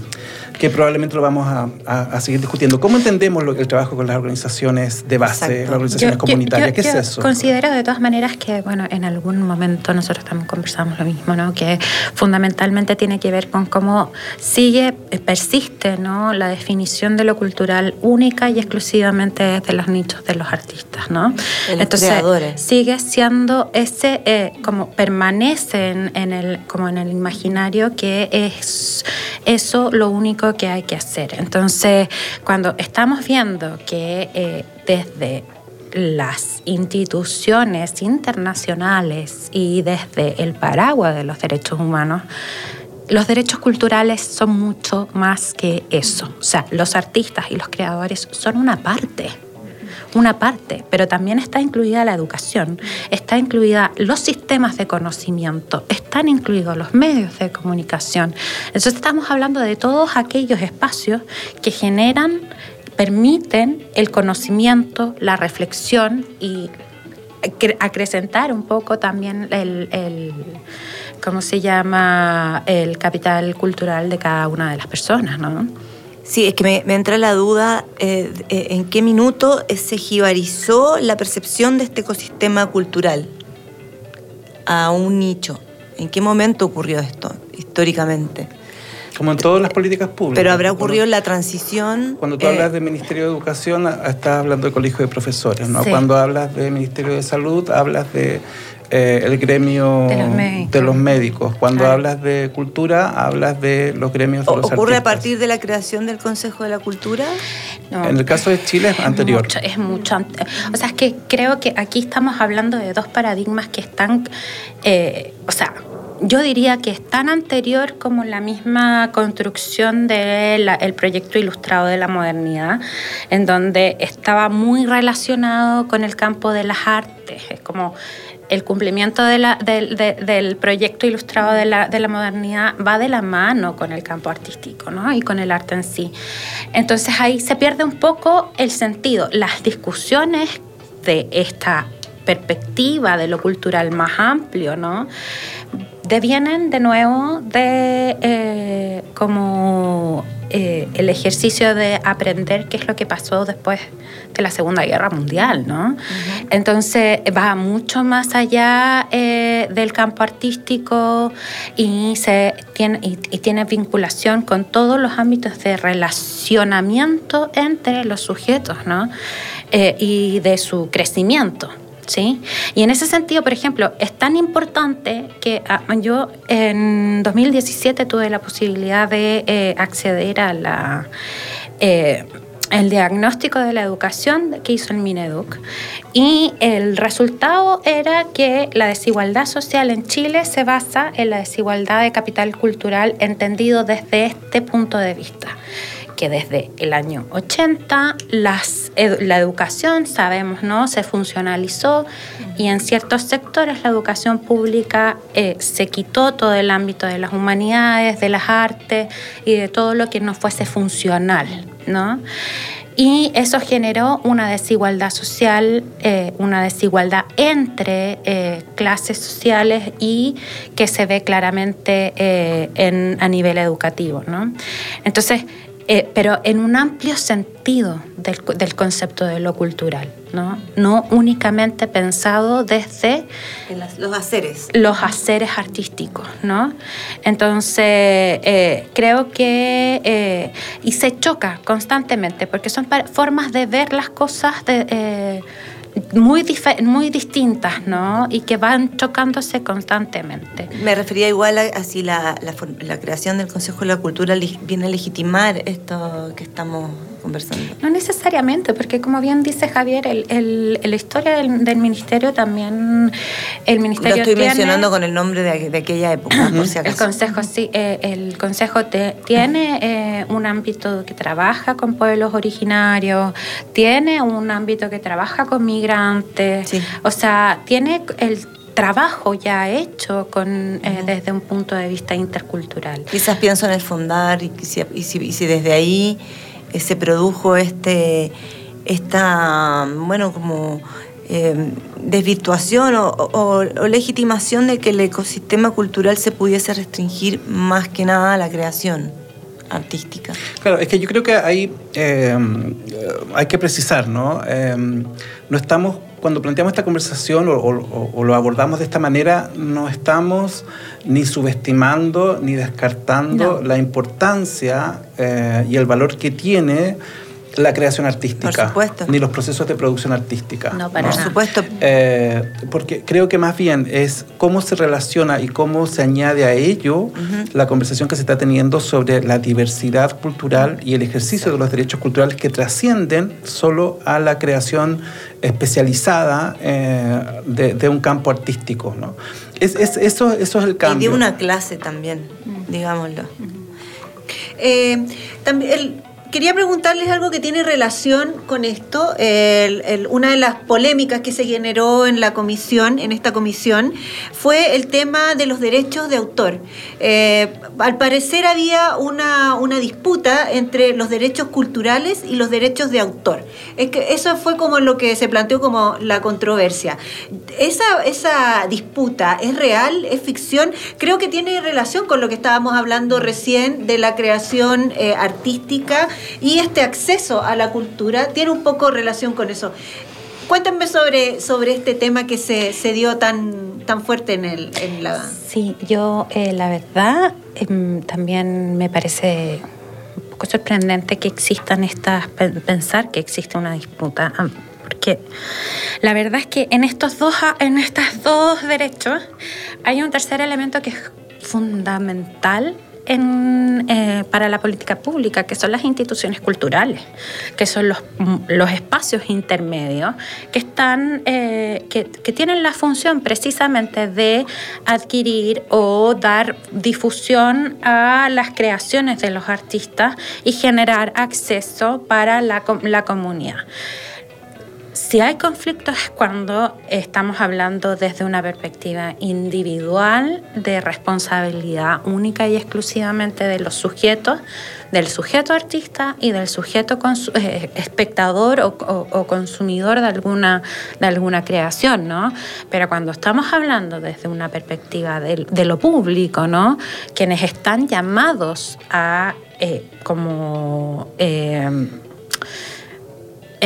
que probablemente lo vamos a, seguir discutiendo. ¿Cómo entendemos lo, el trabajo con las organizaciones de base, las organizaciones comunitarias? ¿Qué es eso?
Considero de todas maneras que, bueno, en algún momento nosotros también conversamos lo mismo, ¿no? Que fundamentalmente tiene que ver con cómo sigue, eh, persiste, ¿no? La definición de lo cultural única y exclusivamente de los nichos de los artistas, ¿no?
Entonces,
sigue siendo ese, eh, como permanece en, el, como en el imaginario que es eso lo único que hay que hacer. Entonces, cuando estamos viendo que eh, desde las instituciones internacionales y desde el paraguas de los derechos humanos, los derechos culturales son mucho más que eso. O sea, los artistas y los creadores son una parte una parte, pero también está incluida la educación, está incluida los sistemas de conocimiento, están incluidos los medios de comunicación. Entonces estamos hablando de todos aquellos espacios que generan, permiten el conocimiento, la reflexión y acrecentar un poco también el, el, ¿cómo se llama?, el capital cultural de cada una de las personas, ¿no?
Sí, es que me, entra la duda eh, eh, en qué minuto se jibarizó la percepción de este ecosistema cultural a un nicho. ¿En qué momento ocurrió esto históricamente?
Como en todas las políticas públicas.
Pero habrá ocurrido la transición.
Cuando tú hablas eh, de Ministerio de Educación, estás hablando de colegio de profesores, ¿no? Cuando hablas de Ministerio de Salud, hablas de eh, el gremio de los médicos. Cuando hablas de cultura, hablas de los gremios de los
¿Ocurre a partir de la creación del Consejo de la Cultura?
En el caso de Chile es anterior.
es mucho. O sea, es que creo que aquí estamos hablando de dos paradigmas que están, eh, o sea, yo diría que es tan anterior como la misma construcción del proyecto ilustrado de la modernidad, en donde estaba muy relacionado con el campo de las artes. Es como el cumplimiento del proyecto ilustrado de la, modernidad va de la mano con el campo artístico ¿no? y con el arte en sí. Entonces ahí se pierde un poco el sentido. Las discusiones de esta perspectiva de lo cultural más amplio, ¿no? Devienen de nuevo de eh, como eh, el ejercicio de aprender qué es lo que pasó después de la Segunda Guerra Mundial, ¿no? Entonces va mucho más allá eh, del campo artístico y, se tiene, y, tiene vinculación con todos los ámbitos de relacionamiento entre los sujetos, ¿no? y de su crecimiento. ¿Sí? Y en ese sentido, por ejemplo, es tan importante que ah, yo en 2017 tuve la posibilidad de eh, acceder a la... Eh, el diagnóstico de la educación que hizo el Mineduc y el resultado era que la desigualdad social en Chile se basa en la desigualdad de capital cultural entendido desde este punto de vista que desde el año 80 las, la educación, sabemos, ¿no? se funcionalizó y en ciertos sectores la educación pública eh, se quitó todo el ámbito de las humanidades, de las artes y de todo lo que no fuese funcional. ¿no? Y eso generó una desigualdad social, eh, una desigualdad entre eh, clases sociales y que se ve claramente en, a nivel educativo. ¿no? Entonces, eh, pero en un amplio sentido del, concepto de lo cultural, ¿no? no únicamente pensado desde
los haceres.
Los haceres artísticos, ¿no? Entonces, eh, creo que, eh, y se choca constantemente, porque son formas de ver las cosas de muy, muy distintas, ¿no? Y que van chocándose constantemente.
Me refería igual a, si la, la, creación del Consejo de la Cultura viene a legitimar esto que estamos conversando.
No necesariamente, porque como bien dice Javier, el, la historia del, ministerio también, el ministerio
Lo estoy mencionando con el nombre de, aquella época, por si
acaso. El consejo, sí, eh, el consejo tiene eh, un ámbito que trabaja con pueblos originarios, tiene un ámbito que trabaja con migrantes, o sea, tiene el trabajo ya hecho con, eh, desde un punto de vista intercultural.
Quizás pienso en el fundar y si, y si desde ahí se produjo este, esta, bueno, como eh, desvirtuación o, legitimación de que el ecosistema cultural se pudiese restringir más que nada a la creación artística.
Claro, es que yo creo que ahí eh, hay que precisar, ¿no? Eh, no estamos, cuando planteamos esta conversación o, lo abordamos de esta manera, no estamos ni subestimando ni descartando la importancia y el valor que tiene la creación artística.
Por supuesto.
Ni los procesos de producción artística.
No, para Por supuesto.
Eh, porque creo que más bien es cómo se relaciona y cómo se añade a ello la conversación que se está teniendo sobre la diversidad cultural y el ejercicio de los derechos culturales que trascienden solo a la creación especializada eh, de, un campo artístico. ¿no? Es, eso, eso es el cambio.
Y de una clase también, digámoslo.
Eh, también el, quería preguntarles algo que tiene relación con esto. una de las polémicas que se generó en la comisión, en esta comisión, fue el tema de los derechos de autor. Eh, al parecer había una, disputa entre los derechos culturales y los derechos de autor. Es que eso fue como lo que se planteó como la controversia. Esa, esa disputa es real, es ficción. Creo que tiene relación con lo que estábamos hablando recién de la creación eh, artística y este acceso a la cultura tiene un poco relación con eso. Cuéntenme sobre, sobre este tema que se, se dio tan, tan fuerte en, el, en la...
Sí, yo eh, la verdad em, también me parece un poco sorprendente que existan estas, pensar que existe una disputa, porque la verdad es que en estos dos, en estos dos derechos hay un tercer elemento que es fundamental en, eh, para la política pública, que son las instituciones culturales, que son los, los espacios intermedios, que, están, eh, que, que, tienen la función precisamente de adquirir o dar difusión a las creaciones de los artistas y generar acceso para la, la comunidad. Si hay conflictos es cuando estamos hablando desde una perspectiva individual de responsabilidad única y exclusivamente de los sujetos, del sujeto artista y del sujeto eh, espectador o, consumidor de alguna, de alguna creación, ¿no? Pero cuando estamos hablando desde una perspectiva de, lo público, ¿no? Quienes están llamados a eh, como... Eh,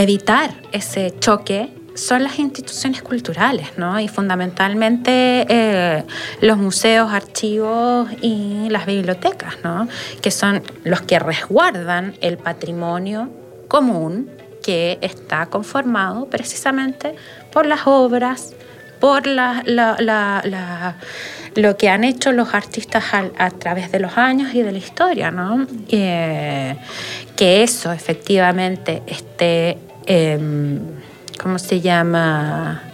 evitar ese choque son las instituciones culturales, ¿no? Y fundamentalmente eh, los museos, archivos y las bibliotecas, ¿no? Que son los que resguardan el patrimonio común que está conformado precisamente por las obras, por la, lo que han hecho los artistas a, través de los años y de la historia, ¿no? Eh, que eso efectivamente esté Em, ¿cómo se llama?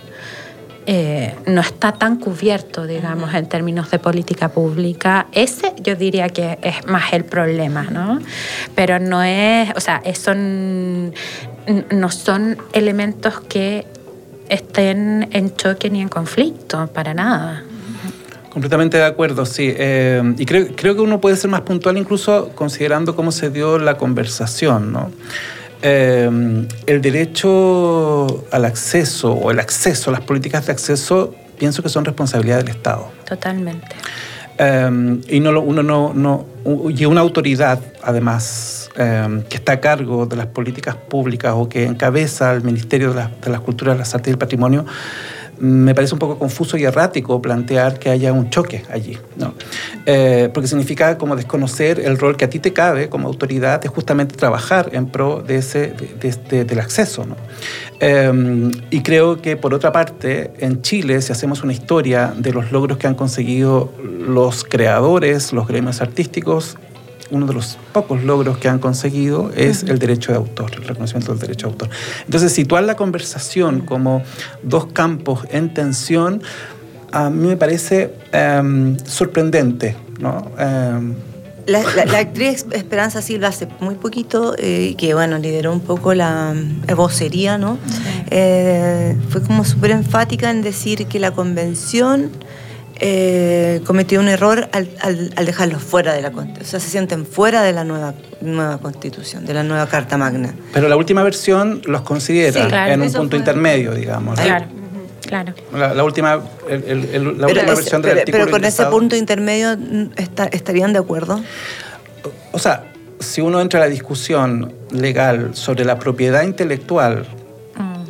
eh, no está tan cubierto, digamos, en términos de política pública. Ese yo diría que es más el problema, ¿no? Pero no es, o sea, son, no son elementos que estén en choque ni en conflicto, para nada.
Completamente de acuerdo, sí. Eh, y creo, creo que uno puede ser más puntual incluso considerando cómo se dio la conversación, ¿no? Eh, el derecho al acceso o el acceso, las políticas de acceso, pienso que son responsabilidad del Estado.
Totalmente.
Eh, y no, uno no, no, y una autoridad, además, que está a cargo de las políticas públicas o que encabeza el Ministerio de, de las Culturas, las Artes y el Patrimonio, me parece un poco confuso y errático plantear que haya un choque allí, ¿no? Eh, porque significa como desconocer el rol que a ti te cabe como autoridad de justamente trabajar en pro de ese, de, del acceso. ¿no? Eh, y creo que por otra parte, en Chile, si hacemos una historia de los logros que han conseguido los creadores, los gremios artísticos, uno de los pocos logros que han conseguido es el derecho de autor, el reconocimiento del derecho de autor. Entonces, situar la conversación como dos campos en tensión, a mí me parece em, sorprendente, ¿no? Em,
la, actriz Esperanza Silva hace muy poquito, eh, que bueno, lideró un poco la eh, vocería, ¿no? Eh, fue como súper enfática en decir que la convención eh, cometió un error al, al, dejarlos fuera de la Constitución. O sea, se sienten fuera de la nueva, nueva Constitución, de la nueva Carta Magna.
Pero la última versión los considera en un punto intermedio, digamos.
Claro. Claro.
La, última, la última versión del artículo.
Pero con ese punto intermedio estarían de acuerdo.
O sea, si uno entra a la discusión legal sobre la propiedad intelectual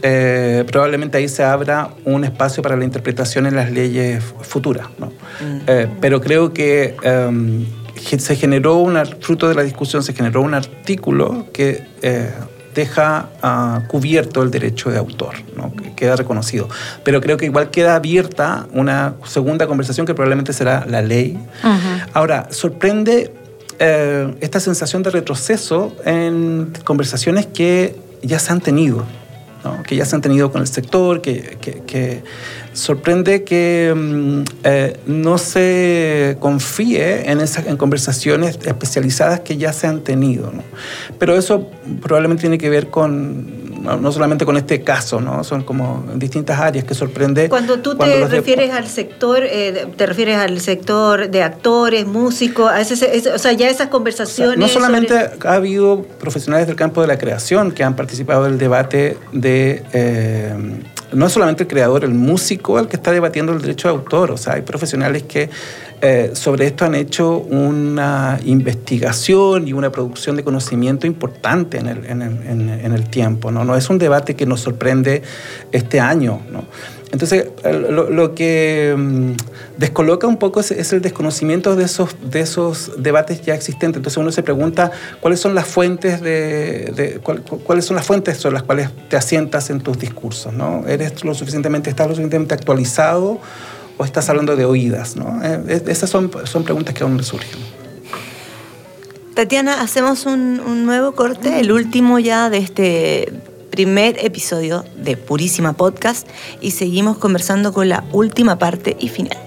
eh, probablemente ahí se abra un espacio para la interpretación en las leyes futuras. ¿no? Mm. Eh, pero creo que em, se generó, una, fruto de la discusión, se generó un artículo que eh, deja ah, cubierto el derecho de autor, ¿no? que queda reconocido. Pero creo que igual queda abierta una segunda conversación que probablemente será la ley. Ahora, sorprende esta sensación de retroceso en conversaciones que ya se han tenido que ya se han tenido con el sector, que, sorprende que mm, eh, no se confíe en, esas, en conversaciones especializadas que ya se han tenido. Pero eso probablemente tiene que ver con no, solamente con este caso, ¿no? Son como distintas áreas que sorprende.
Cuando tú te refieres al sector, eh, te refieres al sector de actores, músicos, a ese, o sea, ya esas conversaciones.
no solamente ha habido profesionales del campo de la creación que han participado del debate de. Eh, no es solamente el creador, el músico el que está debatiendo el derecho de autor, o sea, hay profesionales que eh, sobre esto han hecho una investigación y una producción de conocimiento importante en el, en el, tiempo. ¿no? no es un debate que nos sorprende este año. ¿no? Entonces, lo, que mm, descoloca un poco es, el desconocimiento de esos, de esos debates ya existentes. Entonces uno se pregunta cuáles son las fuentes de, cuáles son las fuentes sobre las cuales te asientas en tus discursos, ¿no? ¿Eres lo suficientemente, estás lo suficientemente actualizado o estás hablando de oídas? ¿no? Eh, esas son, son preguntas que aún me surgen.
Tatiana, hacemos un, un nuevo corte, el último ya de este primer episodio de Purísima Podcast y seguimos conversando con la última parte y final.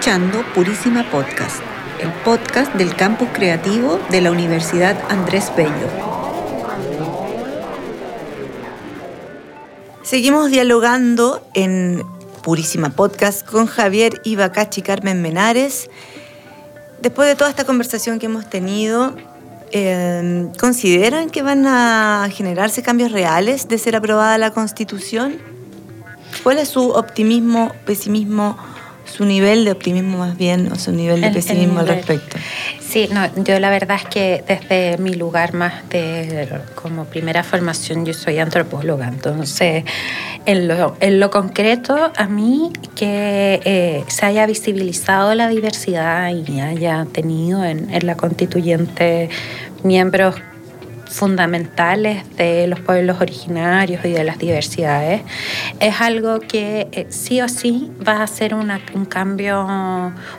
Escuchando Purísima Podcast, el podcast del campus creativo de la Universidad Andrés Bello.
Seguimos dialogando en Purísima Podcast con Javier Ibacachi y Carmen Menares. Después de toda esta conversación que hemos tenido, eh, ¿consideran que van a generarse cambios reales de ser aprobada la Constitución? ¿Cuál es su optimismo, pesimismo su nivel de optimismo más bien o su nivel de pesimismo al respecto.
Sí, no, yo la verdad es que desde mi lugar más de como primera formación yo soy antropóloga, entonces en lo, en lo concreto a mí que eh, se haya visibilizado la diversidad y haya tenido en, en la constituyente miembros fundamentales de los pueblos originarios y de las diversidades, es algo que eh, sí o sí va a ser un, cambio,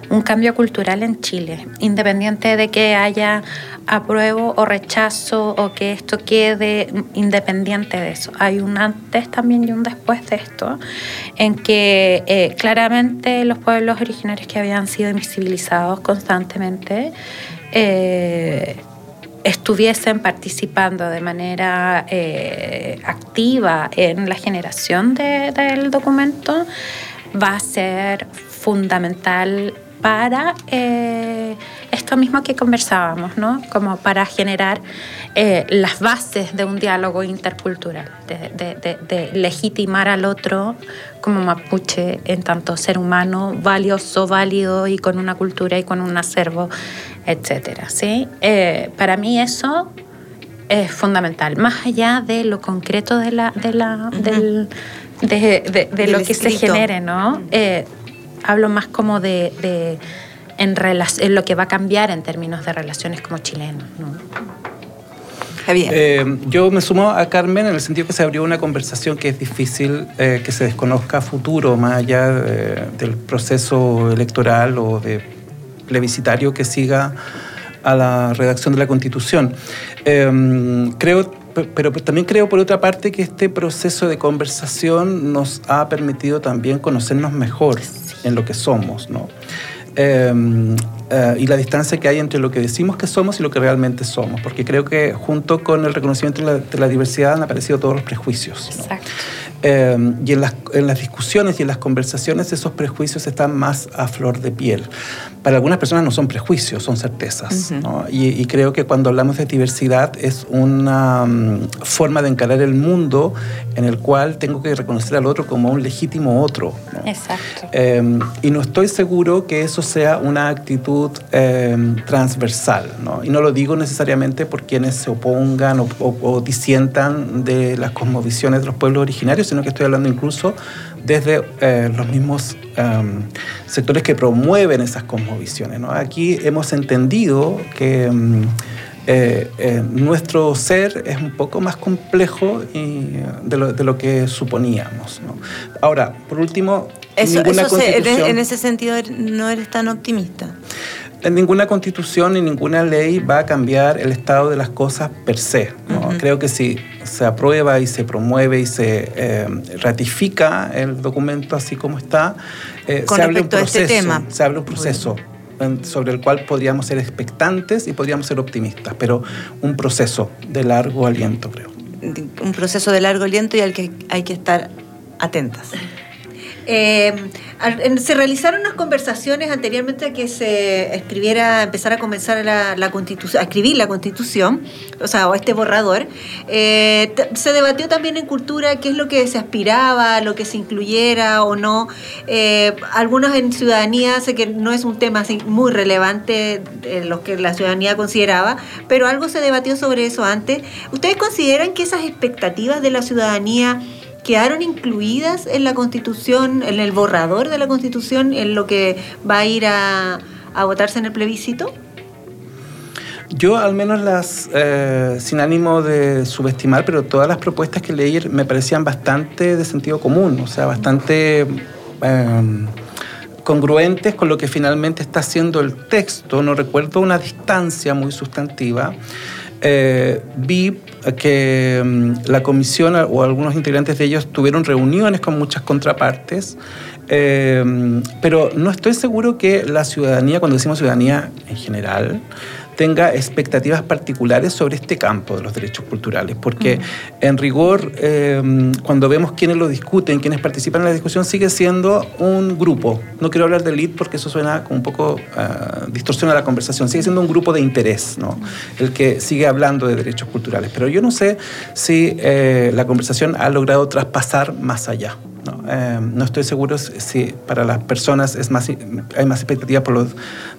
un cambio cultural en Chile, independiente de que haya apruebo o rechazo o que esto quede independiente de eso. Hay un antes también y un después de esto, en que eh, claramente los pueblos originarios que habían sido invisibilizados constantemente, eh, estuviesen participando de manera eh, activa en la generación del documento va a ser fundamental para eh, esto mismo que conversábamos, ¿no? Como para generar eh, las bases de un diálogo intercultural, de, legitimar al otro como mapuche en tanto ser humano valioso, válido y con una cultura y con un acervo, etcétera, ¿sí? Eh, para mí eso es fundamental, más allá de lo concreto de la, de la, del, de, lo que se genere, ¿no? hablo más como de, en, en, lo que va a cambiar en términos de relaciones como chilenos.
Javier.
Eh, yo me sumo a Carmen en el sentido que se abrió una conversación que es difícil eh, que se desconozca a futuro, más allá eh, del proceso electoral o de plebiscitario que siga a la redacción de la Constitución. creo pero también creo, por otra parte, que este proceso de conversación nos ha permitido también conocernos mejor en lo que somos, ¿no? Em, eh, y la distancia que hay entre lo que decimos que somos y lo que realmente somos, porque creo que junto con el reconocimiento de la, diversidad han aparecido todos los prejuicios.
Exacto.
Em, y en las, en las, discusiones y en las conversaciones esos prejuicios están más a flor de piel. Para algunas personas no son prejuicios, son certezas. y, creo que cuando hablamos de diversidad es una mm, forma de encarar el mundo en el cual tengo que reconocer al otro como un legítimo otro.
Exacto.
Em, y no estoy seguro que eso sea una actitud em, transversal. Y no lo digo necesariamente por quienes se opongan o, o disientan de las cosmovisiones de los pueblos originarios, sino que estoy hablando incluso desde eh, los mismos em, sectores que promueven esas cosmovisiones. ¿no? Aquí hemos entendido que em, eh, eh, nuestro ser es un poco más complejo de, lo, que suponíamos. ¿no? Ahora, por último,
eso, en ese sentido no eres tan optimista
en ninguna constitución ni ninguna ley va a cambiar el estado de las cosas per se. Creo que si se aprueba y se promueve y se eh, ratifica el documento así como está,
eh, se abre un este proceso,
se abre un proceso sobre el cual podríamos ser expectantes y podríamos ser optimistas, pero un proceso de largo aliento, creo.
Un proceso de largo aliento y al que hay que estar atentas.
Eh, se realizaron unas conversaciones anteriormente a que se escribiera, empezara a comenzar la, constitución, a escribir la constitución, o sea, o este borrador. Eh, se debatió también en cultura qué es lo que se aspiraba, lo que se incluyera o no. Eh, algunos en ciudadanía, sé que no es un tema muy relevante en lo que la ciudadanía consideraba, pero algo se debatió sobre eso antes. ¿Ustedes consideran que esas expectativas de la ciudadanía quedaron incluidas en la Constitución, en el borrador de la Constitución, en lo que va a ir a, votarse en el plebiscito?
Yo al menos las, eh, sin ánimo de subestimar, pero todas las propuestas que leí me parecían bastante de sentido común, o sea, bastante em, congruentes con lo que finalmente está haciendo el texto. No recuerdo una distancia muy sustantiva. Eh, vi que mm, la comisión o algunos integrantes de ellos tuvieron reuniones con muchas contrapartes Eh, pero no estoy seguro que la ciudadanía, cuando decimos ciudadanía en general, tenga expectativas particulares sobre este campo de los derechos culturales, porque en rigor, eh, cuando vemos quiénes lo discuten, quienes participan en la discusión, sigue siendo un grupo. No quiero hablar de elite porque eso suena como un poco uh, distorsiona la conversación. Sigue siendo un grupo de interés, ¿no? El que sigue hablando de derechos culturales. Pero yo no sé si eh, la conversación ha logrado traspasar más allá. No, eh, no, estoy seguro si para las personas es más, hay más expectativa por los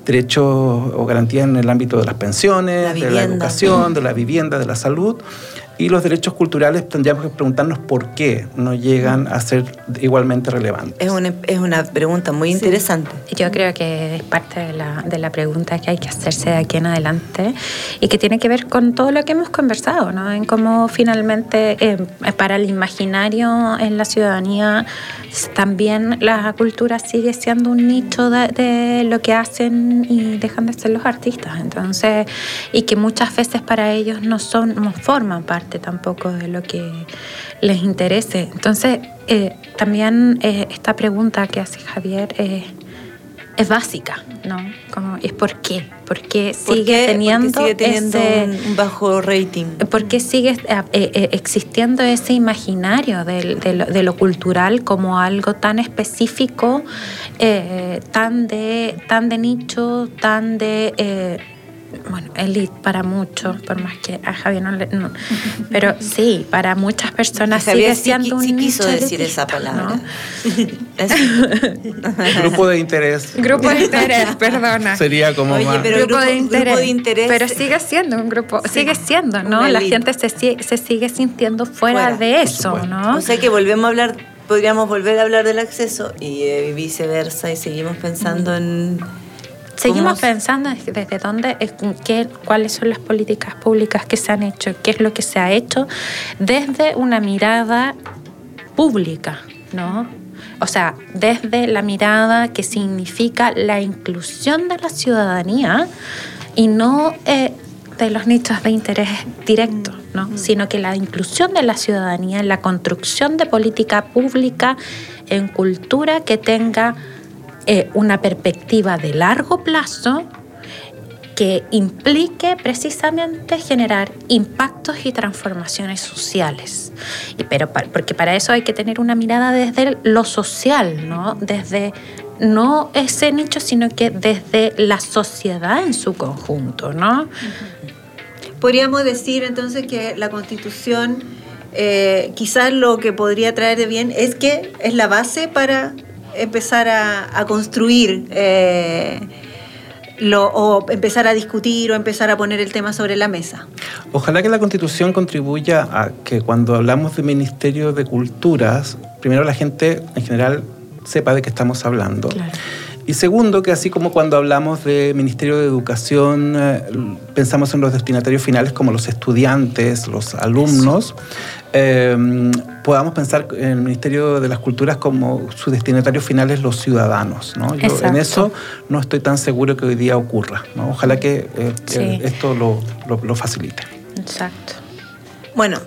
derechos o garantías en el ámbito de las pensiones, de la educación, de la vivienda, de la salud, y los derechos culturales tendríamos que preguntarnos por qué no llegan a ser igualmente relevantes.
Es una, es una pregunta muy sí. interesante.
Yo creo que es parte de la, de la, pregunta que hay que hacerse de aquí en adelante y que tiene que ver con todo lo que hemos conversado, ¿no? en cómo finalmente eh, para el imaginario en la ciudadanía también la cultura sigue siendo un nicho de, lo que hacen y dejan de ser los artistas. Entonces, y que muchas veces para ellos no, son, no forman parte tampoco de lo que les interese. Entonces, eh, también eh, esta pregunta que hace Javier eh, es básica, ¿no? Como, es por qué. ¿Por qué
¿Por
sigue
qué?
teniendo,
Porque sigue teniendo
ese,
un bajo rating?
¿Por qué sigue existiendo ese imaginario de, de, lo, de, lo, cultural como algo tan específico, tan, de, tan de nicho, tan de bueno, elite para muchos, por más que a Javier no le... No. Pero sí, para muchas personas sigue siendo
sí,
un
sí quiso decir
de
esa palabra.
¿no? Grupo de interés.
Grupo de interés, perdona.
Sería como
Oye,
más...
pero
grupo,
grupo,
de interés,
grupo de interés.
Pero sigue siendo un grupo, sí, sigue siendo, ¿no? La gente se, se sigue sintiendo fuera, fuera de eso, ¿no?
O sea que volvemos a hablar, podríamos volver a hablar del acceso y eh, viceversa y seguimos pensando en
Seguimos pensando desde dónde, qué, cuáles son las políticas públicas que se han hecho, qué es lo que se ha hecho desde una mirada pública, ¿no? O sea, desde la mirada que significa la inclusión de la ciudadanía y no eh, de los nichos de interés directo, ¿no? Mm. sino que la inclusión de la ciudadanía en la construcción de política pública en cultura que tenga eh, una perspectiva de largo plazo que implique precisamente generar impactos y transformaciones sociales. Pero porque para eso hay que tener una mirada desde lo social, ¿no? Desde no ese nicho, sino que desde la sociedad en su conjunto, ¿no?
Podríamos decir entonces que la Constitución eh, quizás lo que podría traer de bien es que es la base para empezar a, a construir eh, lo, o empezar a discutir o empezar a poner el tema sobre la mesa.
Ojalá que la Constitución contribuya a que cuando hablamos de Ministerio de Culturas, primero la gente en general sepa de qué estamos hablando.
Claro.
Y segundo, que así como cuando hablamos de Ministerio de Educación, eh, pensamos en los destinatarios finales como los estudiantes, los alumnos, eh, podamos pensar en el Ministerio de las Culturas como sus destinatarios finales los ciudadanos. ¿no? Yo en eso no estoy tan seguro que hoy día ocurra. ¿no? Ojalá que eh, sí. esto lo, lo, lo facilite.
Exacto.
Bueno,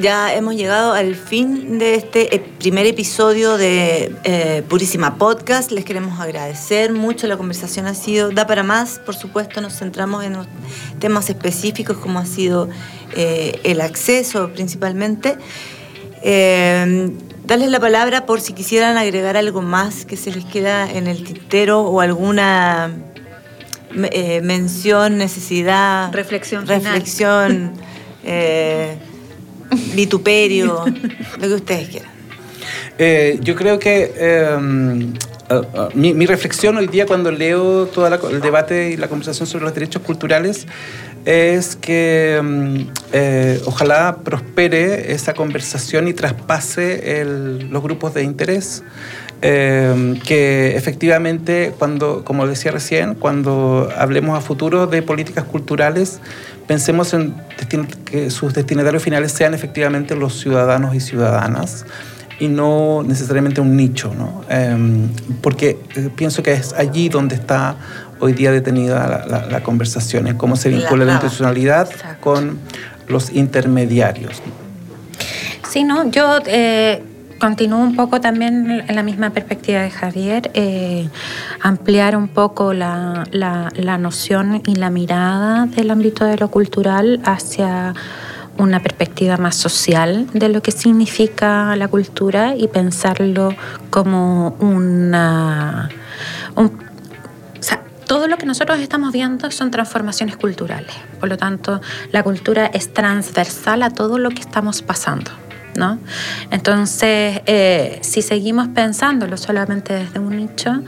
ya hemos llegado al fin de este primer episodio de eh, Purísima Podcast. Les queremos agradecer mucho. La conversación ha sido, da para más, por supuesto, nos centramos en los temas específicos como ha sido eh, el acceso principalmente. Eh, darles la palabra por si quisieran agregar algo más que se les queda en el tintero o alguna eh, mención, necesidad,
reflexión,
reflexión. vituperio, lo que ustedes quieran.
Eh, yo creo que eh, uh, uh, mi, mi, reflexión hoy día cuando leo todo el debate y la conversación sobre los derechos culturales es que um, eh, ojalá prospere esa conversación y traspase el, los grupos de interés. Eh, que efectivamente, cuando, como decía recién, cuando hablemos a futuro de políticas culturales, pensemos en que sus destinatarios finales sean efectivamente los ciudadanos y ciudadanas y no necesariamente un nicho, ¿no? Eh, porque pienso que es allí donde está hoy día detenida la, la, la conversación, en cómo se vincula la, la institucionalidad con los intermediarios.
Sí, no, yo... Eh continúo un poco también en la misma perspectiva de Javier, eh, ampliar un poco la, la, noción y la mirada del ámbito de lo cultural hacia una perspectiva más social de lo que significa la cultura y pensarlo como una... todo lo que nosotros estamos viendo son transformaciones culturales. Por lo tanto, la cultura es transversal a todo lo que estamos pasando. ¿No? Entonces, eh, si seguimos pensándolo solamente desde un nicho,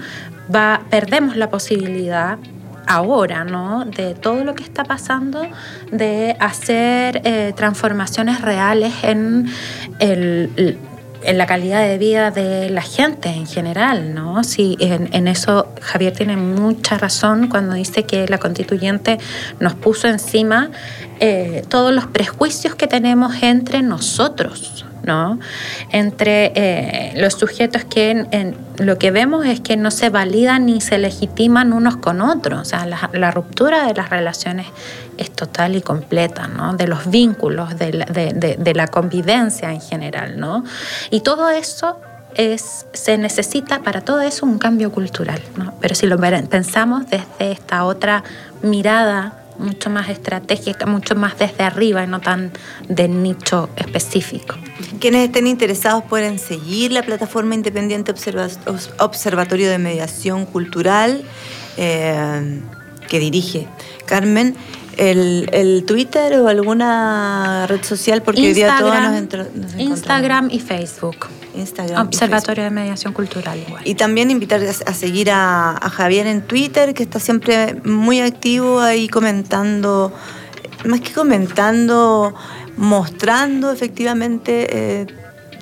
va, perdemos la posibilidad ahora, ¿no? De todo lo que está pasando, de hacer eh, transformaciones reales en el, en la calidad de vida de la gente en general, ¿no? Sí, en, eso Javier tiene mucha razón cuando dice que la constituyente nos puso encima eh, todos los prejuicios que tenemos entre nosotros, ¿no? Entre eh, los sujetos que en, lo que vemos es que no se validan ni se legitiman unos con otros. O sea, la, ruptura de las relaciones es total y completa, ¿no? De los vínculos, de la, convivencia en general, ¿no? Y todo eso es, se necesita para todo eso un cambio cultural. Pero si lo pensamos desde esta otra mirada mucho más estratégica, mucho más desde arriba y no tan de nicho específico.
Quienes estén interesados pueden seguir la plataforma independiente Observatorio de Mediación Cultural eh, que dirige Carmen. El, Twitter o alguna red social porque hoy día todos
nos, Instagram y Facebook. Instagram. Observatorio de Mediación Cultural igual.
Y también invitar a seguir a, Javier en Twitter, que está siempre muy activo ahí comentando, más que comentando, mostrando efectivamente eh,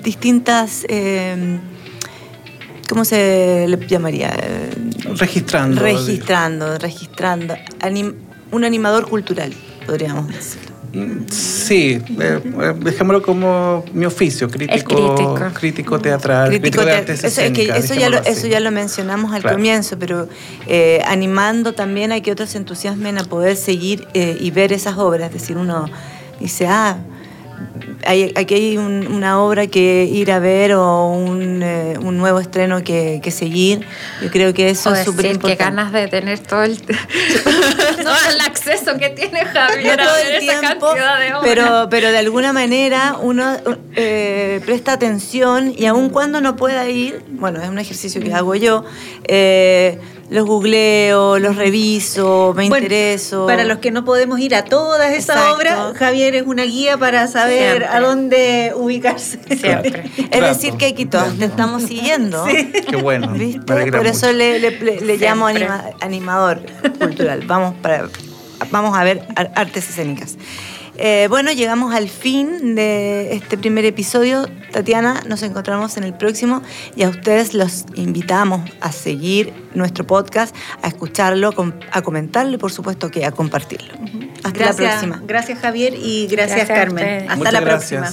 distintas... Eh, ¿Cómo se le llamaría?
registrando.
Registrando, registrando. Un animador cultural, podríamos decir.
Sí, eh, eh, dejémoslo como mi oficio, crítico, crítico. teatral, crítico, de artes
eso, eso, ya lo, eso, ya lo, mencionamos al comienzo, pero eh, animando también a que otros se entusiasmen a poder seguir y ver esas obras. Es decir, uno dice, ah, aquí hay una obra que ir a ver o un, eh, nuevo estreno que, seguir. Yo creo que eso es súper importante.
que ganas de tener todo el, el acceso que tiene Javier a ver esa cantidad de obras.
Pero, pero de alguna manera uno eh, presta atención y aun cuando no pueda ir, bueno, es un ejercicio que hago yo, eh, los googleo, los reviso, me intereso.
Para los que no podemos ir a todas esas obras, Javier es una guía para saber a dónde ubicarse.
Siempre. Es decir, que aquí todos estamos siguiendo.
Qué bueno.
Por eso le, llamo animador cultural. Vamos, para, vamos a ver artes escénicas. Eh, bueno, llegamos al fin de este primer episodio. Tatiana, nos encontramos en el próximo y a ustedes los invitamos a seguir nuestro podcast, a escucharlo, a comentarlo y por supuesto que a compartirlo.
Hasta la próxima. Gracias Javier y gracias, Carmen. Hasta la próxima.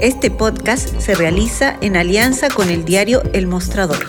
Este podcast se realiza en alianza con el diario El Mostrador.